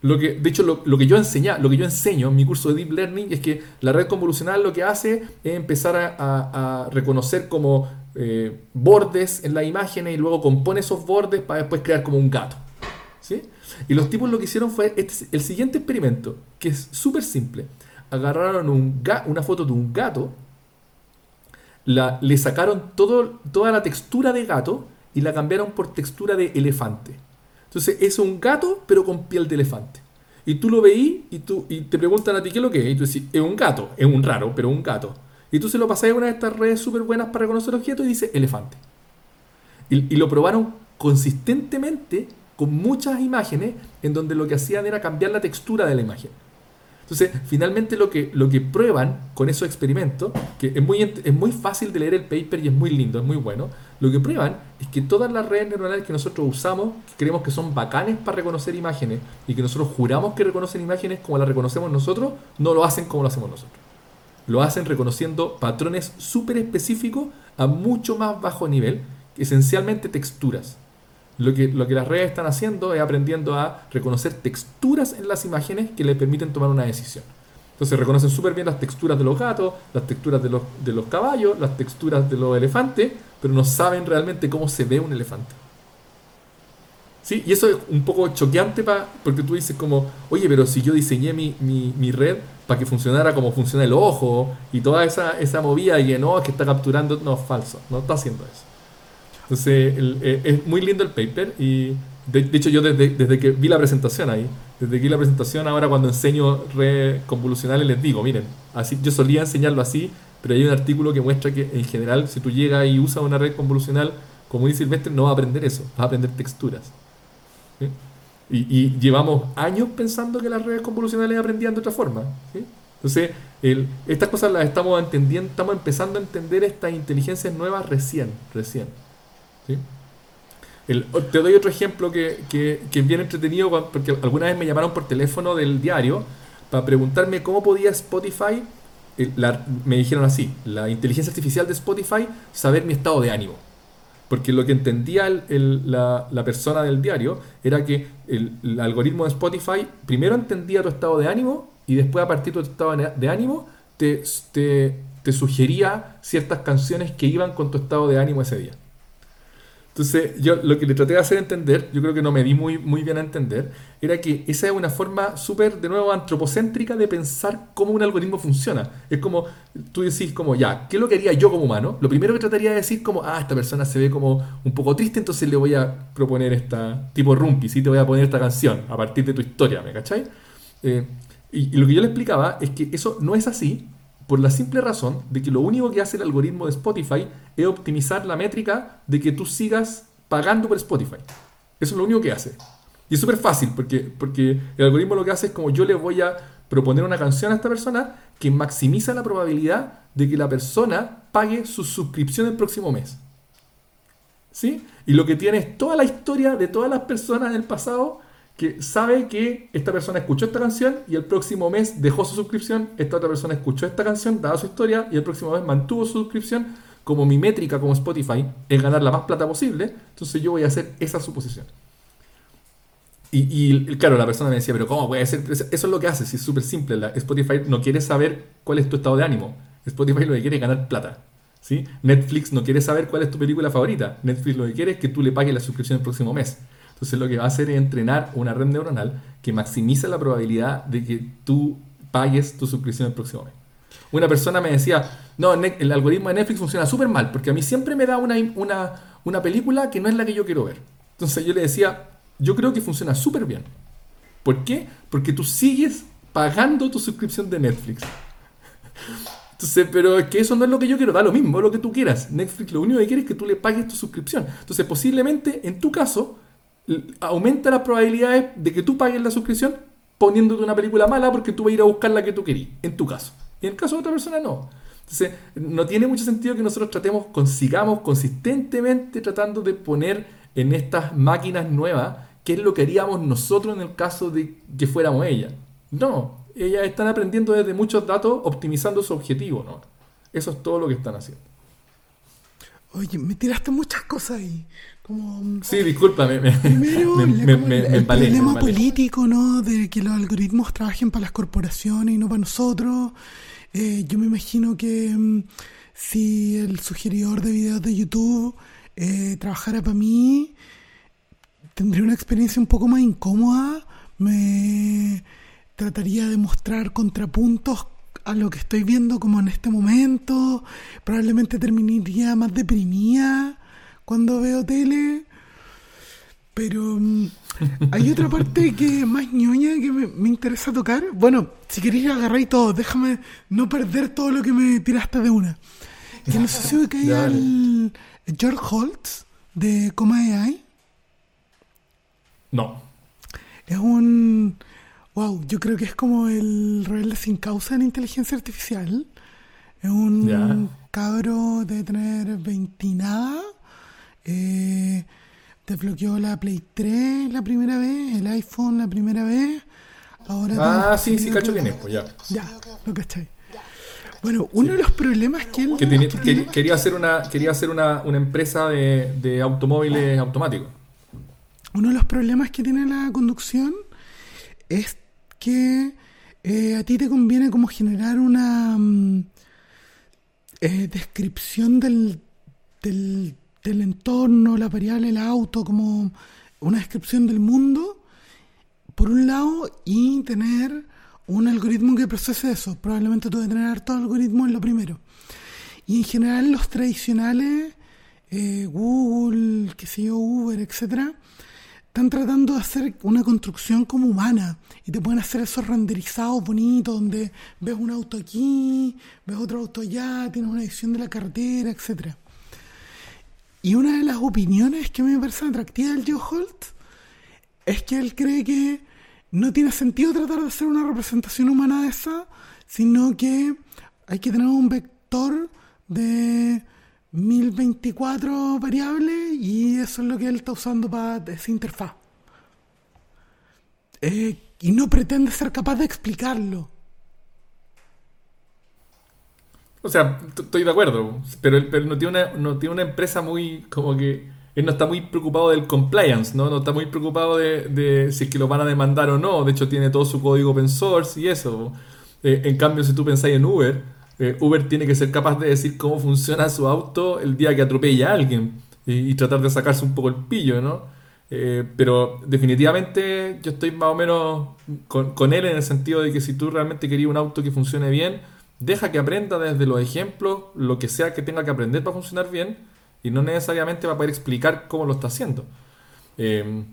Lo que, de hecho, lo, que yo lo que yo enseño en mi curso de Deep Learning es que la red convolucional lo que hace es empezar a, reconocer como eh, bordes en las imágenes y luego compone esos bordes para después crear como un gato. Y los tipos lo que hicieron fue este, el siguiente experimento, que es súper simple. Agarraron un una foto de un gato, la, le sacaron toda la textura de gato y la cambiaron por textura de elefante. Entonces es un gato, pero con piel de elefante. Y tú lo veí y, tú, y te preguntan a ti qué es lo que es. Y tú decís, es un gato, es un raro, pero un gato. Y tú se lo pasás a una de estas redes súper buenas para reconocer objetos y dice elefante. Y, lo probaron consistentemente con muchas imágenes en donde lo que hacían era cambiar la textura de la imagen. Entonces, finalmente lo que, lo que prueban con esos experimentos, que es muy, es muy fácil de leer el paper y es muy lindo, es muy bueno, lo que prueban es que todas las redes neuronales que nosotros usamos, que creemos que son bacanes para reconocer imágenes y que nosotros juramos que reconocen imágenes como las reconocemos nosotros, no lo hacen como lo hacemos nosotros. Lo hacen reconociendo patrones súper específicos a mucho más bajo nivel, esencialmente texturas. Lo que, lo que las redes están haciendo es aprendiendo a reconocer texturas en las imágenes que le permiten tomar una decisión. Entonces reconocen súper bien las texturas de los gatos, las texturas de los, de los caballos, las texturas de los elefantes, pero no saben realmente cómo se ve un elefante. ¿Sí? Y eso es un poco choqueante porque tú dices como, oye, pero si yo diseñé mi, mi, mi red para que funcionara como funciona el ojo y toda esa, esa movida y que que está capturando, no, falso, no está haciendo eso. Entonces, eh, es muy lindo el paper y de, hecho yo desde, desde, que vi la presentación ahí, desde que vi la presentación ahora cuando enseño redes convolucionales les digo, miren, así yo solía enseñarlo así, pero hay un artículo que muestra que en general si tú llegas y usas una red convolucional como dice Silvestre no va a aprender eso, va a aprender texturas. Y, llevamos años pensando que las redes convolucionales aprendían de otra forma. Entonces, estas cosas las estamos entendiendo, estamos empezando a entender estas inteligencias nuevas recién, recién. Te doy otro ejemplo que, que, que, es bien entretenido, porque alguna vez me llamaron por teléfono del diario para preguntarme cómo podía Spotify, me dijeron así, la inteligencia artificial de Spotify, saber mi estado de ánimo. Porque lo que entendía la, persona del diario era que el, algoritmo de Spotify primero entendía tu estado de ánimo y después a partir de tu estado de ánimo te, te sugería ciertas canciones que iban con tu estado de ánimo ese día. Entonces, yo lo que le traté de hacer entender, yo creo que no me di muy, muy bien a entender, era que esa es una forma súper, de nuevo, antropocéntrica de pensar cómo un algoritmo funciona. Es como, tú decís como, ya, ¿qué es lo que haría yo como humano? Lo primero que trataría de decir como, ah, esta persona se ve como un poco triste, entonces le voy a proponer esta, tipo Rumpi, ¿sí? Te voy a poner esta canción a partir de tu historia, ¿me cachai? Eh, y lo que yo le explicaba es que eso no es así, por la simple razón de que lo único que hace el algoritmo de Spotify es optimizar la métrica de que tú sigas pagando por Spotify. Eso es lo único que hace. Y es súper fácil porque, porque el algoritmo lo que hace es como yo le voy a proponer una canción a esta persona que maximiza la probabilidad de que la persona pague su suscripción el próximo mes. ¿Sí? Y lo que tiene es toda la historia de todas las personas del pasado que sabe que esta persona escuchó esta canción y el próximo mes dejó su suscripción, esta otra persona escuchó esta canción, dada su historia, y el próximo mes mantuvo su suscripción. Como mi métrica como Spotify es ganar la más plata posible, entonces yo voy a hacer esa suposición. Y, claro, la persona me decía, pero ¿cómo puede ser? Eso es lo que hace, es súper simple. La, Spotify no quiere saber cuál es tu estado de ánimo. Spotify lo que quiere es ganar plata. ¿sí? Netflix no quiere saber cuál es tu película favorita. Netflix lo que quiere es que tú le pagues la suscripción el próximo mes. Entonces lo que va a hacer es entrenar una red neuronal que maximiza la probabilidad de que tú pagues tu suscripción el próximo mes. Una persona me decía, no, el algoritmo de Netflix funciona súper mal porque a mí siempre me da una, una, una película que no es la que yo quiero ver. Entonces yo le decía, yo creo que funciona súper bien. ¿Por qué? Porque tú sigues pagando tu suscripción de Netflix. Entonces, pero es que eso no es lo que yo quiero, da lo mismo, lo que tú quieras. Netflix lo único que quiere es que tú le pagues tu suscripción. Entonces, posiblemente en tu caso, aumenta las probabilidades de que tú pagues la suscripción poniéndote una película mala porque tú vas a ir a buscar la que tú querías, en tu caso. Y en el caso de otra persona no. Entonces, no tiene mucho sentido que nosotros tratemos, consigamos consistentemente tratando de poner en estas máquinas nuevas qué es lo que haríamos nosotros en el caso de que fuéramos ellas. No, ellas están aprendiendo desde muchos datos optimizando su objetivo. ¿no? Eso es todo lo que están haciendo. Oye, me tiraste muchas cosas ahí. Como, sí, discúlpame. Me, primero, [laughs] el problema político, ¿no? De que los algoritmos trabajen para las corporaciones y no para nosotros. Eh, yo me imagino que mm, si el sugeridor de videos de YouTube eh, trabajara para mí, tendría una experiencia un poco más incómoda. Me trataría de mostrar contrapuntos a lo que estoy viendo como en este momento. Probablemente terminaría más deprimida cuando veo tele. Pero mm, hay otra parte que es más ñoña que me, interesa tocar. Bueno, si queréis agarrar todo, déjame no perder todo lo que me tiraste de una. Que no sé si [laughs] que el George Holtz de Coma AI. No. Es un. Wow, yo creo que es como el rebelde sin causa en inteligencia artificial. Es un cabro de tener 20 nada eh, desbloqueó la Play 3 la primera vez, el iPhone la primera vez. Ahora ah, sí, sí, cacho tiene, pues ya. Ya, lo cachai. Bueno, uno de los problemas que él... quería hacer una, quería hacer una, una empresa de, de, automóviles automáticos. Uno de los problemas que tiene la conducción es que eh, a ti te conviene como generar una mm, eh, descripción del, del, entorno, la variable, el auto, como una descripción del mundo, por un lado, y tener un algoritmo que procese eso. Probablemente tú debes tener harto algoritmo en lo primero. Y en general los tradicionales, eh, Google, qué sé yo, Uber, etcétera, están tratando de hacer una construcción como humana y te pueden hacer esos renderizados bonitos donde ves un auto aquí, ves otro auto allá, tienes una edición de la carretera, etcétera. Y una de las opiniones que me parece atractiva del Joe Holt es que él cree que no tiene sentido tratar de hacer una representación humana de esa, sino que hay que tener un vector de 1024 variables y eso es lo que él está usando para esa interfaz. Eh, y no pretende ser capaz de explicarlo. O sea, estoy de acuerdo, pero él, no, tiene una, empresa muy como que él no está muy preocupado del compliance, ¿no? No está muy preocupado de, si es que lo van a demandar o no. De hecho, tiene todo su código open source y eso. Eh, en cambio, si tú pensáis en Uber, eh, Uber tiene que ser capaz de decir cómo funciona su auto el día que atropella a alguien y, tratar de sacarse un poco el pillo, ¿no? Eh, pero definitivamente yo estoy más o menos con, él en el sentido de que si tú realmente querías un auto que funcione bien, deja que aprenda desde los ejemplos lo que sea que tenga que aprender para funcionar bien y no necesariamente va a poder explicar cómo lo está haciendo. Eh,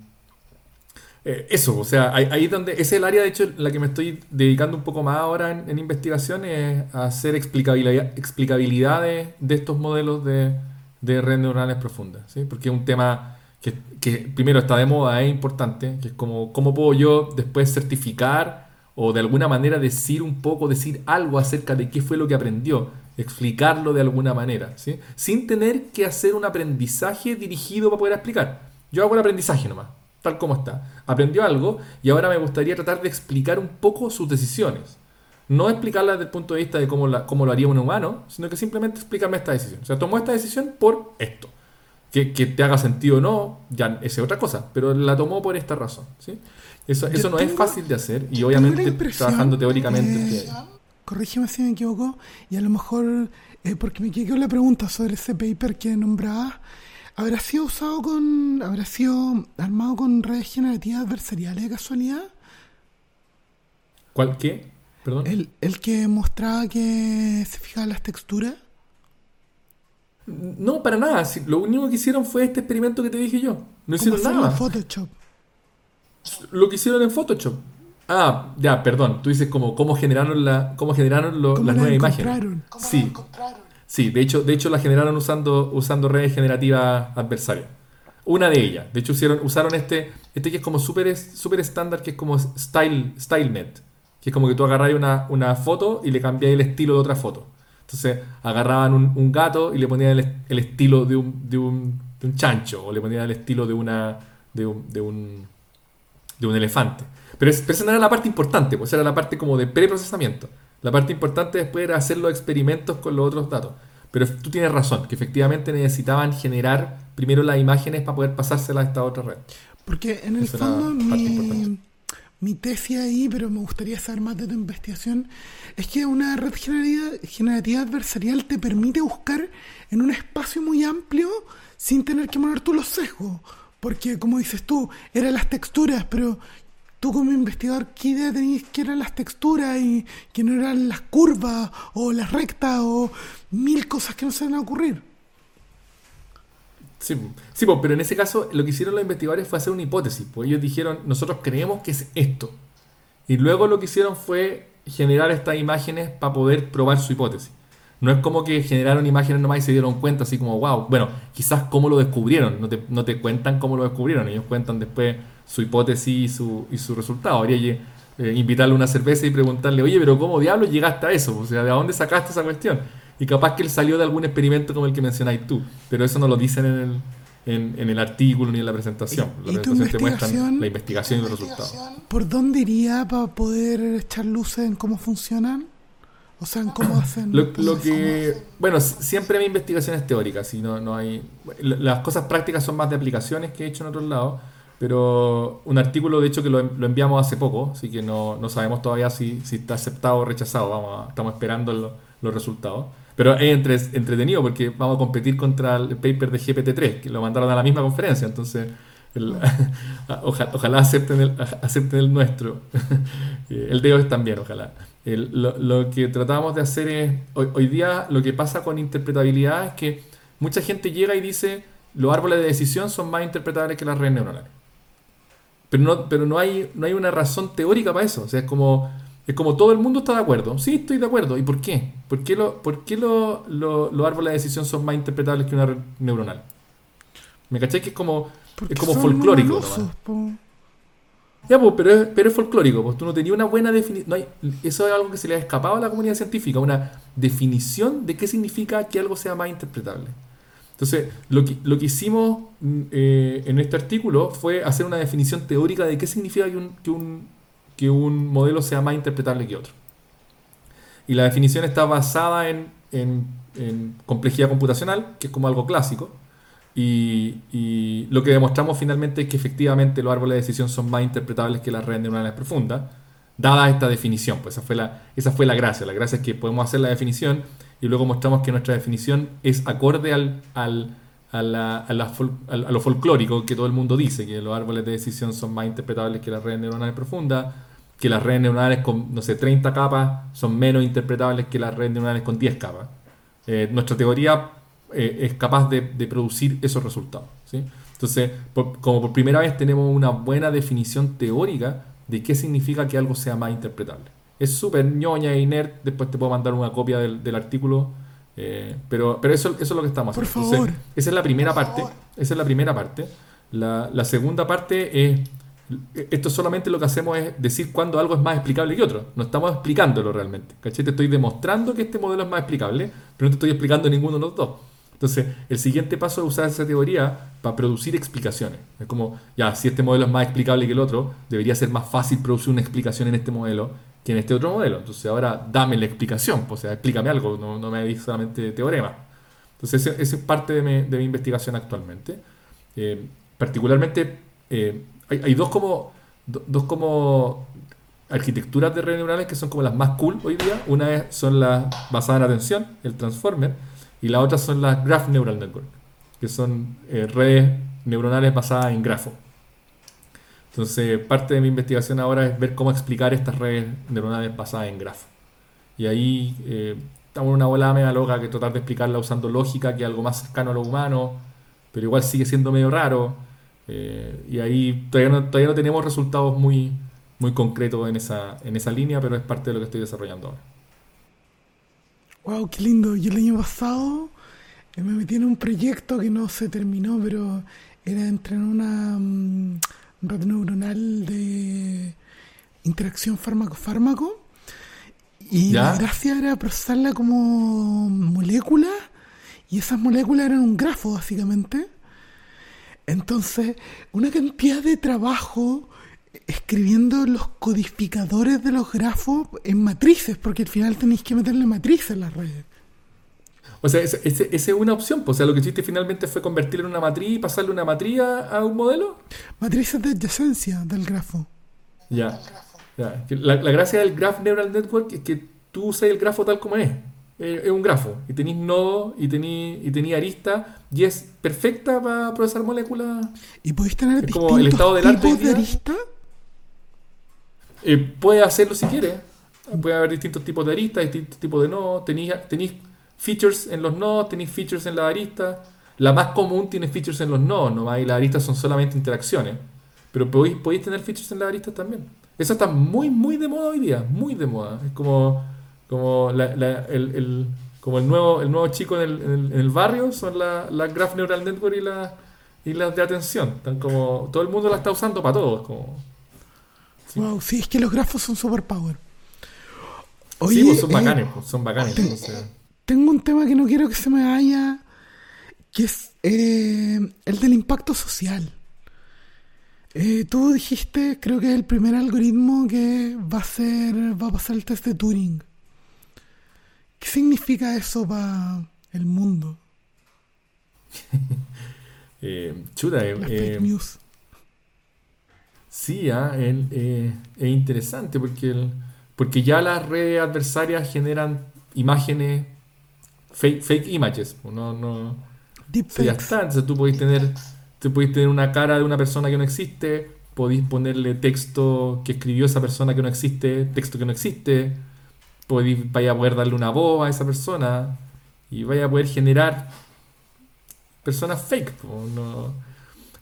eh, eso, o sea, ahí, donde, ese es el área de hecho en la que me estoy dedicando un poco más ahora en, investigación, es hacer explicabilidad, explicabilidad de, estos modelos de, de redes neuronales profundas, ¿sí? porque es un tema que, que, primero está de moda, es importante, que es como cómo puedo yo después certificar o de alguna manera decir un poco, decir algo acerca de qué fue lo que aprendió explicarlo de alguna manera, ¿sí? sin tener que hacer un aprendizaje dirigido para poder explicar. Yo hago el aprendizaje nomás, tal como está. Aprendió algo y ahora me gustaría tratar de explicar un poco sus decisiones. No explicarla desde el punto de vista de cómo, la, cómo lo haría un humano, sino que simplemente explicarme esta decisión. O sea, tomó esta decisión por esto. Que, que te haga sentido o no, ya es otra cosa, pero la tomó por esta razón. ¿sí? Eso, eso no es fácil de hacer y obviamente trabajando teóricamente corrígeme si me equivoco, y a lo mejor, eh, porque me quedó la pregunta sobre ese paper que nombrabas, ¿habrá sido usado con, habrá sido armado con redes generativas adversariales de casualidad? ¿Cuál qué? Perdón. El, que mostraba que se fijaban las texturas. No, para nada. lo único que hicieron fue este experimento que te dije yo. No hicieron nada. Photoshop. Lo que hicieron en Photoshop. Ah, ya, perdón. Tú dices como cómo generaron la, cómo generaron las nuevas imágenes. sí. Sí, de hecho, de hecho la generaron usando, usando redes generativas adversarias. Una de ellas. De hecho, usaron, usaron este, este que es como súper super estándar, que es como Style, StyleNet. Que es como que tú agarras una, una foto y le cambias el estilo de otra foto. Entonces agarraban un, gato y le ponían el, estilo de un, de, un, de un, chancho. O le ponían el estilo de una. de un, de un, de un elefante. Pero, esa no era la parte importante, pues era la parte como de preprocesamiento. La parte importante después era hacer los experimentos con los otros datos. Pero tú tienes razón, que efectivamente necesitaban generar primero las imágenes para poder pasárselas a esta otra red. Porque en el fondo mi, mi, tesis ahí, pero me gustaría saber más de tu investigación, es que una red generativa, generativa adversarial te permite buscar en un espacio muy amplio sin tener que mover tú los sesgos. Porque, como dices tú, eran las texturas, pero tú como investigador, ¿qué idea tenías que eran las texturas y que no eran las curvas o las rectas o mil cosas que no se van a ocurrir? Sí, sí pero en ese caso lo que hicieron los investigadores fue hacer una hipótesis. Pues ellos dijeron, nosotros creemos que es esto. Y luego lo que hicieron fue generar estas imágenes para poder probar su hipótesis. No es como que generaron imágenes nomás y se dieron cuenta, así como, wow, bueno, quizás cómo lo descubrieron, no te, no te cuentan cómo lo descubrieron, ellos cuentan después su hipótesis y su, y su resultado. Habría eh, invitarle una cerveza y preguntarle, oye, pero ¿cómo diablos llegaste a eso? O sea, ¿de dónde sacaste esa cuestión? Y capaz que él salió de algún experimento como el que mencionáis tú, pero eso no lo dicen en el, en, el artículo ni en la presentación. la presentación te muestran la investigación y los resultados. ¿Por dónde iría para poder echar luces en cómo funcionan? O sea, en cómo [coughs] hacen. Lo, que. Bueno, siempre hay investigaciones teóricas, y no, no hay. Las cosas prácticas son más de aplicaciones que he hecho en otros lados. Pero un artículo, de hecho, que lo, enviamos hace poco, así que no, no sabemos todavía si, si, está aceptado o rechazado. Vamos estamos esperando los resultados. Pero es entre, entretenido porque vamos a competir contra el paper de GPT-3, que lo mandaron a la misma conferencia. Entonces, [laughs] ojalá, acepten, el, acepten el nuestro. [laughs] el de hoy también, ojalá. lo, lo, que tratamos de hacer es, hoy, hoy día lo que pasa con interpretabilidad es que mucha gente llega y dice, los árboles de decisión son más interpretables que las redes neuronales. Pero no, pero no hay, no hay una razón teórica para eso. O sea, es como, es como todo el mundo está de acuerdo. Sí, estoy de acuerdo. ¿Y por qué? ¿Por qué, lo, por qué lo, los árboles de decisión son más interpretables que una red neuronal? ¿Me caché? Que es como, es como folclórico. Ya, pues, pero es, pero es folclórico, pues tú no tenías una buena definición. No eso es algo que se le ha escapado a la comunidad científica, una definición de qué significa que algo sea más interpretable. Entonces, lo que, lo que hicimos mm, eh, en este artículo fue hacer una definición teórica de qué significa que un, que un, que un modelo sea más interpretable que otro. Y la definición está basada en, en, complejidad computacional, que es como algo clásico, y, lo que demostramos finalmente es que efectivamente los árboles de decisión son más interpretables que las redes neuronales profundas, dada esta definición. Pues esa fue, la, esa fue la gracia. La gracia es que podemos hacer la definición y luego mostramos que nuestra definición es acorde al, al, a, lo folclórico que todo el mundo dice, que los árboles de decisión son más interpretables que las redes neuronales profundas, que las redes neuronales con, no sé, 30 capas son menos interpretables que las redes neuronales con 10 capas. Eh, nuestra teoría eh, es capaz de, producir esos resultados. ¿sí? Entonces, como por primera vez tenemos una buena definición teórica de qué significa que algo sea más interpretable. Es súper ñoña y nerd, después te puedo mandar una copia del, artículo, eh, pero, pero eso, eso es lo que estamos haciendo. Por esa es la primera parte. Esa es la primera parte. La, la segunda parte es esto solamente lo que hacemos es decir cuándo algo es más explicable que otro. No estamos explicándolo realmente. ¿cachai? Te estoy demostrando que este modelo es más explicable, pero no te estoy explicando ninguno de los dos. Entonces, el siguiente paso es usar esa teoría para producir explicaciones. Es como, ya, si este modelo es más explicable que el otro, debería ser más fácil producir una explicación en este modelo que en este otro modelo. Entonces, ahora dame la explicación, pues, o sea, explícame algo, no, no me digas solamente teorema. Entonces, esa es parte de mi, investigación actualmente. Eh, particularmente, eh, hay, dos como, dos como arquitecturas de redes neuronales que son como las más cool hoy día. Una son las basadas en atención, el transformer y la otra son las Graph Neural Network, que son eh, redes neuronales basadas en grafo. Entonces, parte de mi investigación ahora es ver cómo explicar estas redes neuronales basadas en grafo. Y ahí eh, estamos en una bola media loca que tratar de explicarla usando lógica, que es algo más cercano a lo humano, pero igual sigue siendo medio raro. Eh, y ahí todavía no, todavía no tenemos resultados muy, muy concretos en esa, en esa línea, pero es parte de lo que estoy desarrollando ahora. Wow, qué lindo. Yo el año pasado eh, me metí en un proyecto que no se terminó, pero era entrenar una um, red neuronal de interacción fármaco-fármaco. Y la gracia era procesarla como molécula, y esas moléculas eran un grafo, básicamente. Entonces, una cantidad de trabajo escribiendo los codificadores de los grafos en matrices, porque al final tenéis que meterle matrices en las redes. O sea, esa es una opción. Pues, o sea, lo que hiciste finalmente fue convertirlo en una matriz y pasarle una matriz a un modelo. Matrices de adyacencia del grafo. Ya. ya. La, gracia del Graph Neural Network es que tú usas el grafo tal como es. Es un grafo. Y tenéis nodos y tenéis y tení arista y es perfecta para procesar moléculas. ¿Y podéis tener como el estado del arte de arista? Eh, puede hacerlo si quiere. Puede haber distintos tipos de aristas, distintos tipos de nodos. Tenéis, features en los nodos, tenéis features en la arista. La más común tiene features en los nodos, ¿no? y las aristas son solamente interacciones. Pero podéis, podéis tener features en las aristas también. Eso está muy, muy de moda hoy día, muy de moda. Es como, como, el, como el, nuevo, el nuevo chico en el, en el, barrio, son las la Graph Neural Network y, la, y las de atención. Están como, todo el mundo la está usando para todo. como, Wow, sí, es que los grafos son superpower. sí, pues son bacanes, eh, pues, son bacanes. Tengo un tema que no quiero que se me vaya, que es eh, el del impacto social. Eh, tú dijiste, creo que es el primer algoritmo que va a ser, va a pasar el test de Turing. ¿Qué significa eso para el mundo? [laughs] chuta, fake news. Sí, ah, eh, es interesante porque, porque ya las redes adversarias generan imágenes, fake, fake images. No, no, ya está. Entonces tú podéis tener, tú podéis tener una cara de una persona que no existe, podéis ponerle texto que escribió esa persona que no existe, texto que no existe, podéis, vaya a poder darle una voz a esa persona y vaya a poder generar personas fake. No,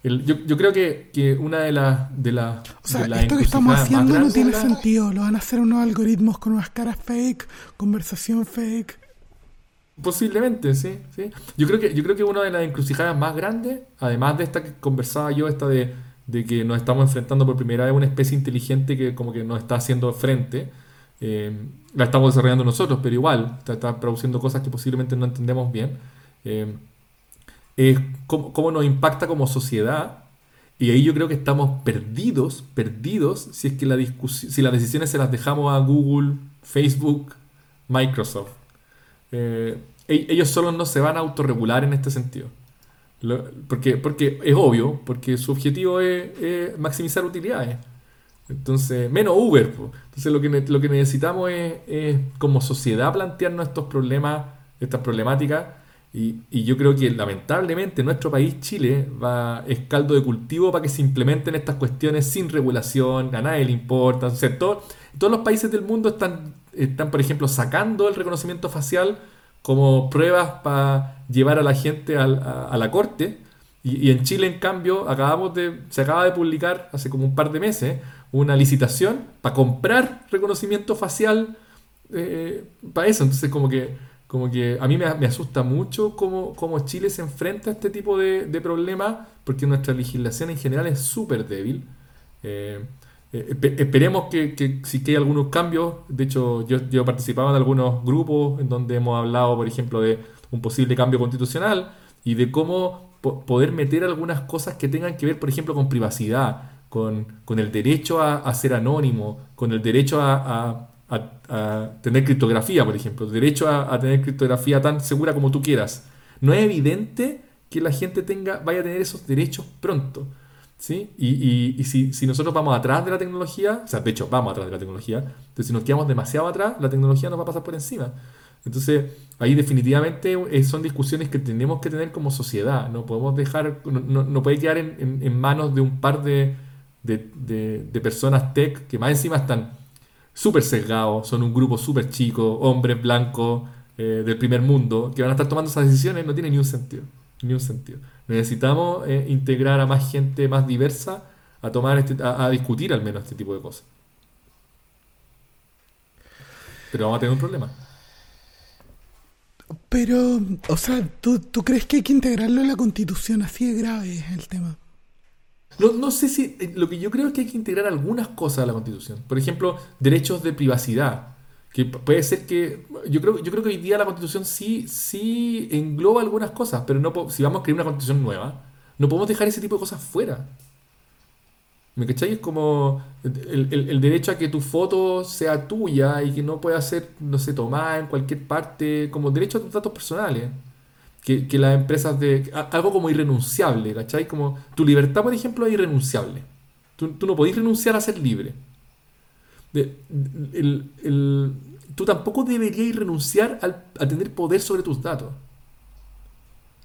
yo, creo que, una de las... De la, o sea, esto que estamos haciendo no tiene sentido. Lo van a hacer unos algoritmos con unas caras fake, conversación fake. Posiblemente, sí, sí. Yo creo que, yo creo que una de las encrucijadas más grandes, además de esta que conversaba yo, esta de, de que nos estamos enfrentando por primera vez a una especie inteligente que como que nos está haciendo frente. Eh, la estamos desarrollando nosotros, pero igual está, produciendo cosas que posiblemente no entendemos bien. Eh, es cómo, nos impacta como sociedad. Y ahí yo creo que estamos perdidos, perdidos, si es que la si las decisiones se las dejamos a Google, Facebook, Microsoft. Eh, e-, ellos solo no se van a autorregular en este sentido. porque, es obvio, porque su objetivo es, maximizar utilidades. Entonces, menos Uber. Entonces, lo que, necesitamos es, como sociedad plantearnos estos problemas, estas problemáticas. Y, yo creo que lamentablemente nuestro país, Chile, va, es caldo de cultivo para que se implementen estas cuestiones sin regulación, a nadie le importa. O sea, todos los países del mundo están, están, por ejemplo, sacando el reconocimiento facial como pruebas para llevar a la gente a, la corte. Y, en Chile, en cambio, acabamos de, se acaba de publicar hace como un par de meses una licitación para comprar reconocimiento facial eh, para eso. Entonces, como que, como que a mí me, asusta mucho cómo, cómo, Chile se enfrenta a este tipo de, de problemas, porque nuestra legislación en general es súper débil. Eh, eh, esperemos que, que, si que hay algunos cambios. De hecho, yo, yo participaba en algunos grupos en donde hemos hablado, por ejemplo, de un posible cambio constitucional y de cómo poder meter algunas cosas que tengan que ver, por ejemplo, con privacidad, con, con el derecho a, ser anónimo, con el derecho a, a, tener criptografía, por ejemplo, derecho a, tener criptografía tan segura como tú quieras. No es evidente que la gente tenga, vaya a tener esos derechos pronto. ¿sí? Y, y, si, si, nosotros vamos atrás de la tecnología, o sea, de hecho, vamos atrás de la tecnología, entonces si nos quedamos demasiado atrás, la tecnología nos va a pasar por encima. Entonces, ahí definitivamente eh, son discusiones que tenemos que tener como sociedad. No podemos dejar, no, no, puede quedar en, en, manos de un par de, de, de, personas tech que más encima están súper sesgados, son un grupo súper chico, hombres blancos eh, del primer mundo, que van a estar tomando esas decisiones, no tiene ni un sentido. Ni un sentido. Necesitamos eh, integrar a más gente más diversa a tomar este, a, discutir al menos este tipo de cosas. Pero vamos a tener un problema. Pero, o sea, ¿tú, ¿tú, crees que hay que integrarlo en la constitución? Así de grave el tema. No, no sé si. Eh, lo que yo creo es que hay que integrar algunas cosas a la constitución. Por ejemplo, derechos de privacidad. Que puede ser que. Yo creo, yo creo que hoy día la constitución sí, sí engloba algunas cosas, pero no si vamos a crear una constitución nueva, no podemos dejar ese tipo de cosas fuera. ¿Me cacháis? Es como el, derecho a que tu foto sea tuya y que no pueda ser, no sé, tomada en cualquier parte, como derecho a tus datos personales. Que, las empresas de. Algo como irrenunciable, ¿cachai? Como tu libertad, por ejemplo, es irrenunciable. Tú, no podés renunciar a ser libre tú tampoco deberías renunciar a tener poder sobre tus datos.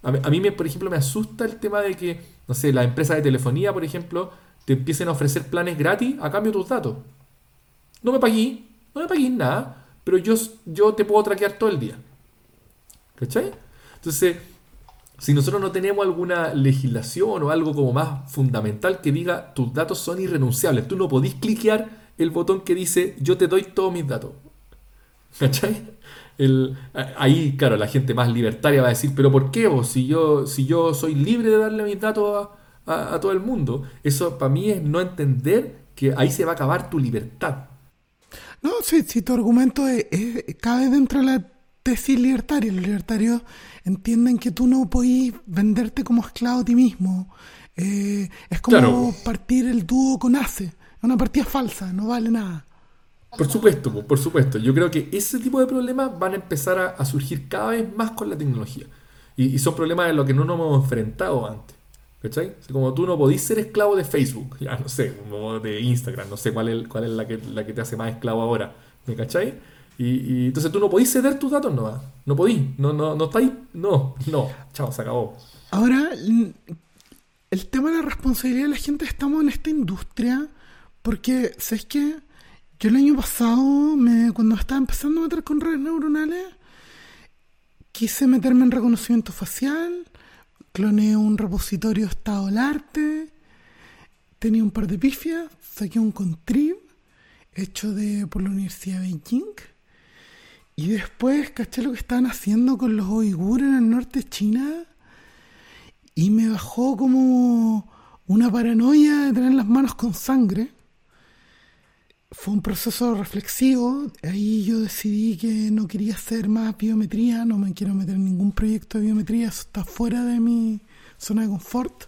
A, mí, me, por ejemplo, me asusta el tema de que, no sé, las empresas de telefonía, por ejemplo, te empiecen a ofrecer planes gratis a cambio de tus datos. No me pagué, no me pagué nada, pero yo, yo te puedo traquear todo el día. ¿Cachai? Entonces, si nosotros no tenemos alguna legislación o algo como más fundamental que diga tus datos son irrenunciables, tú no podís cliquear el botón que dice yo te doy todos mis datos. ¿Cachai? Ahí, claro, la gente más libertaria va a decir, pero ¿por qué vos? Si yo, si yo soy libre de darle mis datos a, todo el mundo. Eso para mí es no entender que ahí se va a acabar tu libertad. No, si, si tu argumento es, cabe dentro de la tesis libertaria. Los libertarios entienden que tú no podís venderte como esclavo a ti mismo. Eh, es como partir el dúo con ACE una partida falsa, no vale nada. Por supuesto, por supuesto. Yo creo que ese tipo de problemas van a empezar a, surgir cada vez más con la tecnología. Y, son problemas en los que no nos hemos enfrentado antes. ¿Cachai? Como tú no podís ser esclavo de Facebook, [laughs] ya no sé, de Instagram, no sé cuál es, cuál es la, que, la que te hace más esclavo ahora. ¿Me cachai? Y, entonces tú no podís ceder tus datos, no. No podís, no, no, no estáis, no, no, chao, se acabó. Ahora, el tema de la responsabilidad de la gente, estamos en esta industria porque, ¿sabes qué? Yo el año pasado, me, cuando estaba empezando a meter con redes neuronales, quise meterme en reconocimiento facial, cloneé un repositorio estado del arte, tenía un par de pifias, saqué un contrib hecho de, por la Universidad de Beijing. Y después caché lo que estaban haciendo con los uigures en el norte de China. Y me bajó como una paranoia de tener las manos con sangre. Fue un proceso reflexivo. Ahí yo decidí que no quería hacer más biometría, no me quiero meter en ningún proyecto de biometría, eso está fuera de mi zona de confort.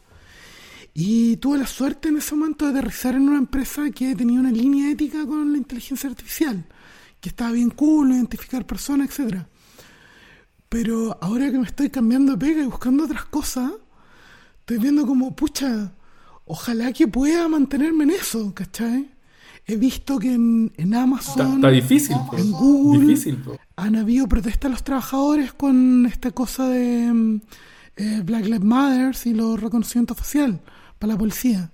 Y tuve la suerte en ese momento de aterrizar en una empresa que tenía una línea ética con la inteligencia artificial, que estaba bien cool, identificar personas, etcétera. Pero ahora que me estoy cambiando de pega y buscando otras cosas, estoy viendo como, pucha, ojalá que pueda mantenerme en eso, ¿cachai? He visto que en, Amazon, está, difícil, en Google, han habido protestas a los trabajadores con esta cosa de mm, eh, Black Lives Matter y los reconocimientos facial para la policía.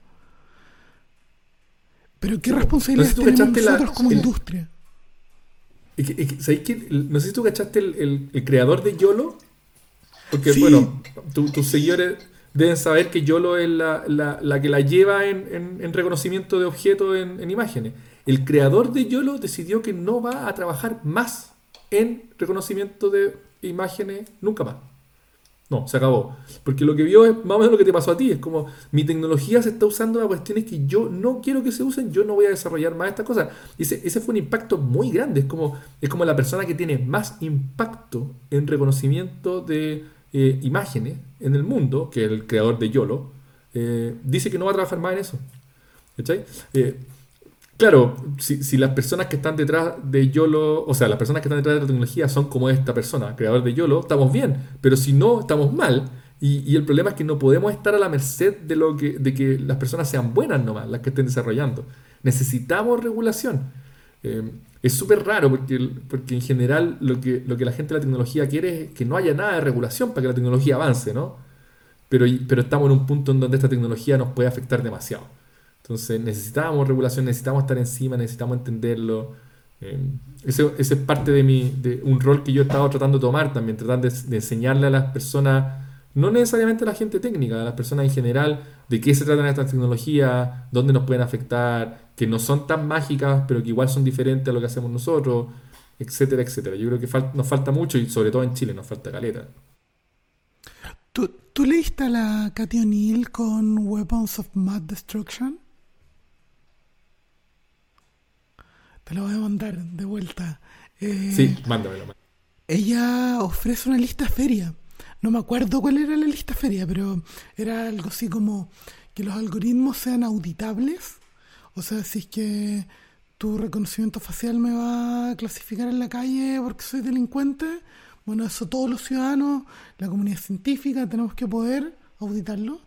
Pero qué responsabilidad tenemos nosotros como industria. No sé si tú cachaste el, creador de YOLO. Porque, bueno, tus seguidores deben saber que YOLO es la, que la lleva en, reconocimiento de objetos en, en, imágenes. El creador de YOLO decidió que no va a trabajar más en reconocimiento de imágenes nunca más. No, se acabó. Porque lo que vio es más o menos lo que te pasó a ti. Es como mi tecnología se está usando para cuestiones que yo no quiero que se usen, yo no voy a desarrollar más estas cosas. Ese, ese fue un impacto muy grande. Es como, es como la persona que tiene más impacto en reconocimiento de eh, imágenes en el mundo, que el creador de YOLO, eh, dice que no va a trabajar más en eso. ¿Cachai? Eh, Claro, si, las personas que están detrás de YOLO, o sea, las personas que están detrás de la tecnología son como esta persona, creador de YOLO, estamos bien, pero si no, estamos mal. Y, el problema es que no podemos estar a la merced de, lo que, de que las personas sean buenas nomás, las que estén desarrollando. Necesitamos regulación. Eh, es súper raro porque, porque en general lo que, lo que la gente de la tecnología quiere es que no haya nada de regulación para que la tecnología avance, ¿no? Pero, pero estamos en un punto en donde esta tecnología nos puede afectar demasiado. Entonces necesitábamos regulación, necesitamos estar encima, necesitamos entenderlo. Eh, ese, es parte de, mi, de un rol que yo he estado tratando de tomar también, tratando de, enseñarle a las personas, no necesariamente a la gente técnica, a las personas en general, de qué se tratan estas tecnologías, dónde nos pueden afectar, que no son tan mágicas, pero que igual son diferentes a lo que hacemos nosotros, etcétera, etcétera. Yo creo que nos falta mucho y sobre todo en Chile nos falta caleta. ¿Tú, ¿Tú leíste a la Cathy O'Neill con Weapons of Mass Destruction? Te lo voy a mandar de vuelta. Eh, sí, mándamelo. Ella ofrece una lista feria. No me acuerdo cuál era la lista feria, pero era algo así como que los algoritmos sean auditables. O sea, si es que tu reconocimiento facial me va a clasificar en la calle porque soy delincuente, bueno, eso todos los ciudadanos, la comunidad científica, tenemos que poder auditarlo.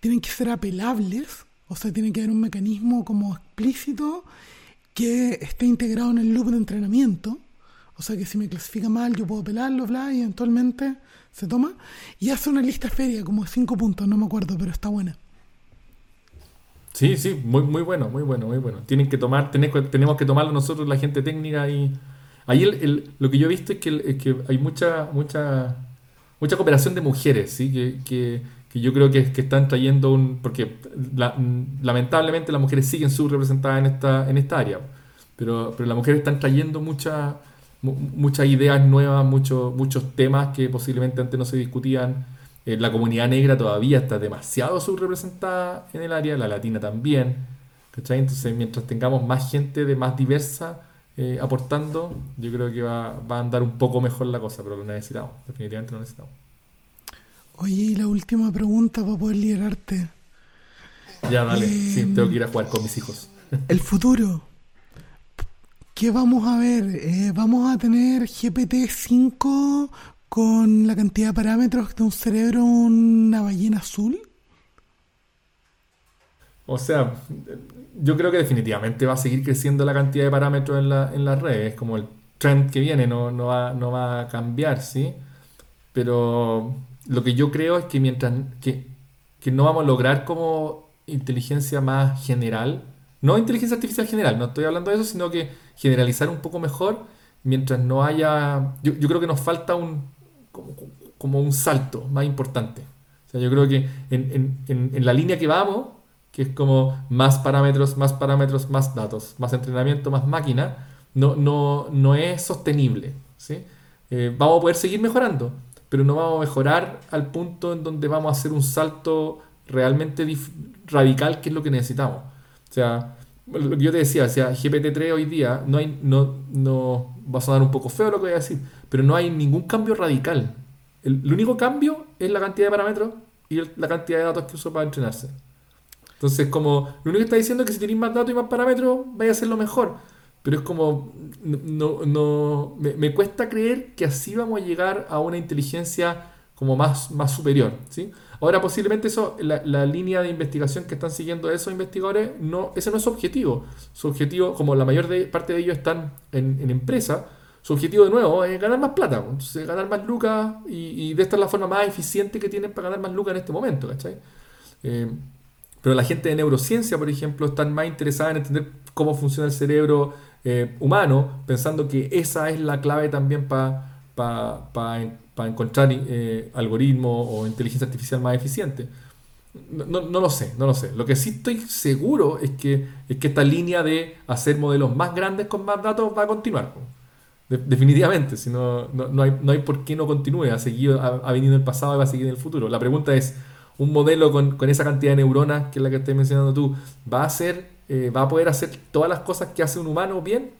Tienen que ser apelables, o sea, tiene que haber un mecanismo como explícito que esté integrado en el loop de entrenamiento. O sea que si me clasifica mal, yo puedo pelarlo, bla, y eventualmente se toma. Y hace una lista feria, como de cinco puntos, no me acuerdo, pero está buena. Sí, sí, muy, muy bueno, muy bueno, muy bueno. Tienen que tomar, tenemos que tomarlo nosotros, la gente técnica, y ahí el, lo que yo he visto es que, que hay mucha, mucha, mucha cooperación de mujeres, ¿sí? que yo creo que, que están trayendo un... porque lamentablemente las mujeres siguen subrepresentadas en esta, en esta área, pero, pero las mujeres están trayendo muchas muchas ideas nuevas, muchos muchos temas que posiblemente antes no se discutían. Eh, la comunidad negra todavía está demasiado subrepresentada en el área, la latina también. Entonces, mientras tengamos más gente de más diversa eh, aportando, yo creo que va, va a andar un poco mejor la cosa, pero lo necesitamos, definitivamente lo necesitamos. Oye, y la última pregunta para poder liberarte. Ya, dale. sí, tengo que ir a jugar con mis hijos. El [laughs] futuro. ¿Qué vamos a ver? Eh, ¿Vamos a tener GPT-5 con la cantidad de parámetros de un cerebro una ballena azul? O sea, yo creo que definitivamente va a seguir creciendo la cantidad de parámetros en, la, en las redes. Como el trend que viene no, no, va, no va a cambiar, ¿sí? Pero lo que yo creo es que mientras que, no vamos a lograr como inteligencia más general, no inteligencia artificial general, no estoy hablando de eso, sino que generalizar un poco mejor mientras no haya, yo, creo que nos falta un, como, un salto más importante. O sea, yo creo que en, en, la línea que vamos, que es como más parámetros, más parámetros, más datos, más entrenamiento, más máquina, no, no, no es sostenible. ¿sí? Eh, vamos a poder seguir mejorando, pero no vamos a mejorar al punto en donde vamos a hacer un salto realmente radical que es lo que necesitamos. O sea, lo que yo te decía, o sea, GPT-3 hoy día no hay, no, no, va a sonar un poco feo lo que voy a decir, pero no hay ningún cambio radical. El, único cambio es la cantidad de parámetros y la cantidad de datos que uso para entrenarse. Entonces, como lo único que está diciendo es que si tenéis más datos y más parámetros, vaya a ser lo mejor. Pero es como, no, no, me, me, cuesta creer que así vamos a llegar a una inteligencia como más, más superior. ¿sí? Ahora, posiblemente eso, la, la, línea de investigación que están siguiendo esos investigadores, no, ese no es su objetivo. Su objetivo, como la mayor parte de ellos están en, en empresa, su objetivo de nuevo es ganar más plata, pues. entonces ganar más lucas y, y, de esta es la forma más eficiente que tienen para ganar más lucas en este momento, ¿cachai? Eh, pero la gente de neurociencia, por ejemplo, están más interesada en entender cómo funciona el cerebro eh, humano, pensando que esa es la clave también para pa, pa, encontrar eh, algoritmos o inteligencia artificial más eficiente. No, no, lo sé, no lo sé. Lo que sí estoy seguro es que, es que esta línea de hacer modelos más grandes con más datos va a continuar definitivamente, si no, no, hay, no hay por qué no continúe, ha, seguido, ha, venido en el pasado y va a seguir en el futuro. La pregunta es, ¿un modelo con, esa cantidad de neuronas, que es la que estás mencionando tú, va a, hacer, eh, va a poder hacer todas las cosas que hace un humano bien?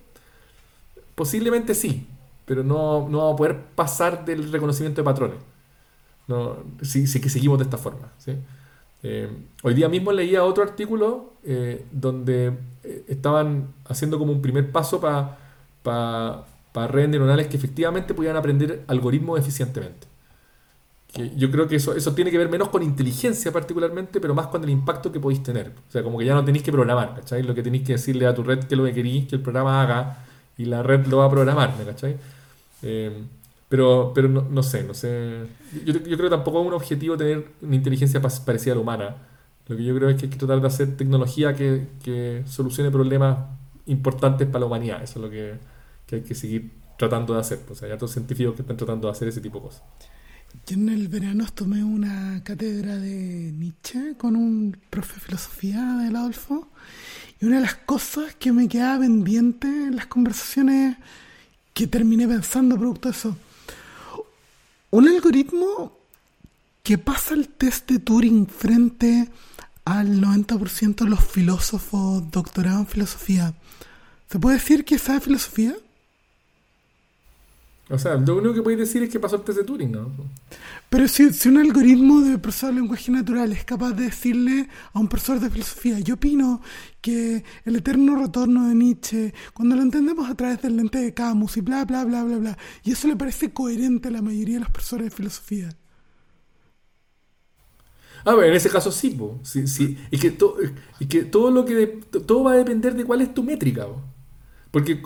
Posiblemente sí, pero no, no va a poder pasar del reconocimiento de patrones. No, si, que seguimos de esta forma. Eh, hoy día mismo leía otro artículo eh, donde estaban haciendo como un primer paso para para redes neuronales que efectivamente pudieran aprender algoritmos eficientemente. Que yo creo que eso, eso tiene que ver menos con inteligencia particularmente, pero más con el impacto que podéis tener. O sea, como que ya no tenéis que programar, ¿cachai? Lo que tenéis que decirle a tu red que lo que queréis que el programa haga y la red lo va a programar, ¿cachai? Eh, pero pero no, no, sé, no sé. Yo, yo, creo que tampoco es un objetivo tener una inteligencia parecida a la humana. Lo que yo creo es que hay que tratar de hacer tecnología que, que solucione problemas importantes para la humanidad. Eso es lo que que hay que seguir tratando de hacer. Sea, hay otros científicos que están tratando de hacer ese tipo de cosas. Yo en el verano tomé una cátedra de Nietzsche con un profe de filosofía del Adolfo y una de las cosas que me quedaba pendiente en las conversaciones que terminé pensando producto de eso, un algoritmo que pasa el test de Turing frente al 90% de los filósofos doctorados en filosofía. ¿Se puede decir que sabe filosofía? O sea, lo único que podéis decir es que pasó el test de Turing, ¿no? Pero si, si un algoritmo de profesor de lenguaje natural es capaz de decirle a un profesor de filosofía, yo opino que el eterno retorno de Nietzsche, cuando lo entendemos a través del lente de Camus y bla, bla, bla, bla, bla, y eso le parece coherente a la mayoría de los profesores de filosofía. Ah, bueno, en ese caso sí, po. sí, sí. Y que, y que todo lo que todo va a depender de cuál es tu métrica. Po. Porque,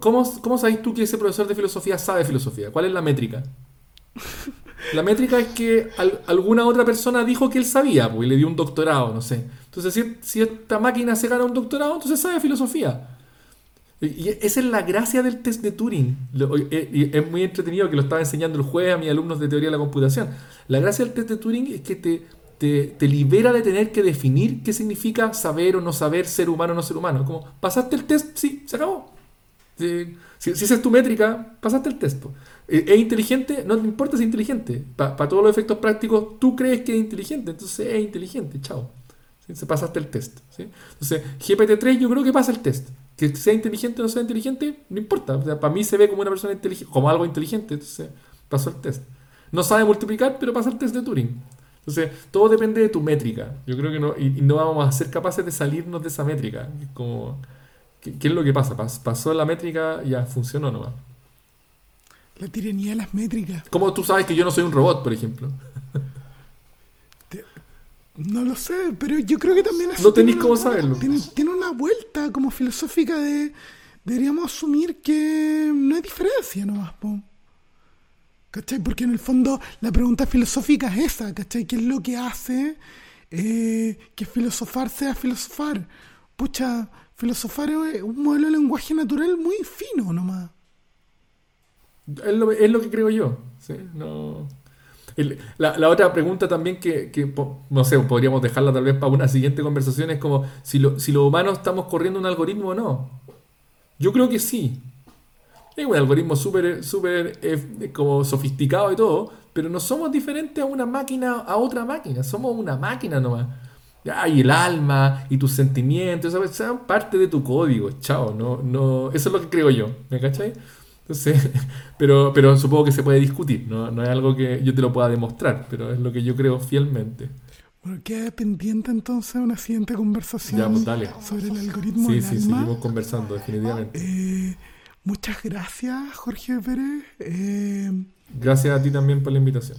¿cómo, ¿cómo sabes tú que ese profesor de filosofía sabe filosofía? ¿Cuál es la métrica? [laughs] La métrica es que alguna otra persona dijo que él sabía, pues, y le dio un doctorado, no sé. Entonces, si, si, esta máquina se gana un doctorado, entonces sabe filosofía. Y esa es la gracia del test de Turing. Eh, es muy entretenido que lo estaba enseñando el jueves a mis alumnos de teoría de la computación. La gracia del test de Turing es que te, te, libera de tener que definir qué significa saber o no saber, ser humano o no ser humano. Como, pasaste el test, sí, se acabó. Si, si, esa es tu métrica, pasaste el test. ¿Es, ¿Es inteligente? No te importa si es inteligente. Para todos los efectos prácticos, tú crees que es inteligente, entonces es inteligente, chao. Se pasaste el test. Entonces, GPT-3 yo creo que pasa el test. Que sea inteligente o no sea inteligente, no importa. O sea, para mí se ve como una persona inteligente, como algo inteligente, entonces pasó el test. No sabe multiplicar, pero pasa el test de Turing. Entonces, todo depende de tu métrica. Yo creo que no, y, no vamos a ser capaces de salirnos de esa métrica. Como, ¿qué, es lo que pasa? pasó la métrica, ya funcionó nomás. La tiranía de las métricas. ¿Cómo tú sabes que yo no soy un robot, por ejemplo? no lo sé, pero yo creo que también... No tenéis cómo saberlo. Tiene, tiene, una vuelta como filosófica de... Deberíamos asumir que no hay diferencia nomás, po. ¿Cachai? Porque en el fondo la pregunta filosófica es esa, ¿cachai? ¿Qué es lo que hace eh, que filosofar sea filosofar? Pucha, filosofar es un modelo de lenguaje natural muy fino nomás. Es lo, es lo que creo yo. ¿sí? No... la, la, otra pregunta también que, que, no sé, podríamos dejarla tal vez para una siguiente conversación es como si, lo, si los humanos estamos corriendo un algoritmo o no. Yo creo que sí. Es un algoritmo súper super, eh, como sofisticado y todo, pero no somos diferentes a una máquina, a otra máquina, somos una máquina nomás. Y el alma y tus sentimientos, ¿sabes? Sean parte de tu código, chao, no, no, eso es lo que creo yo, ¿me cachai? Entonces, [laughs] pero, pero supongo que se puede discutir, ¿no? no es algo que yo te lo pueda demostrar, pero es lo que yo creo fielmente. Bueno, queda pendiente entonces una siguiente conversación pues sobre el algoritmo sí, del sí, alma. seguimos conversando, definitivamente. Eh, muchas gracias, Jorge Pérez. Eh, gracias a ti también por la invitación.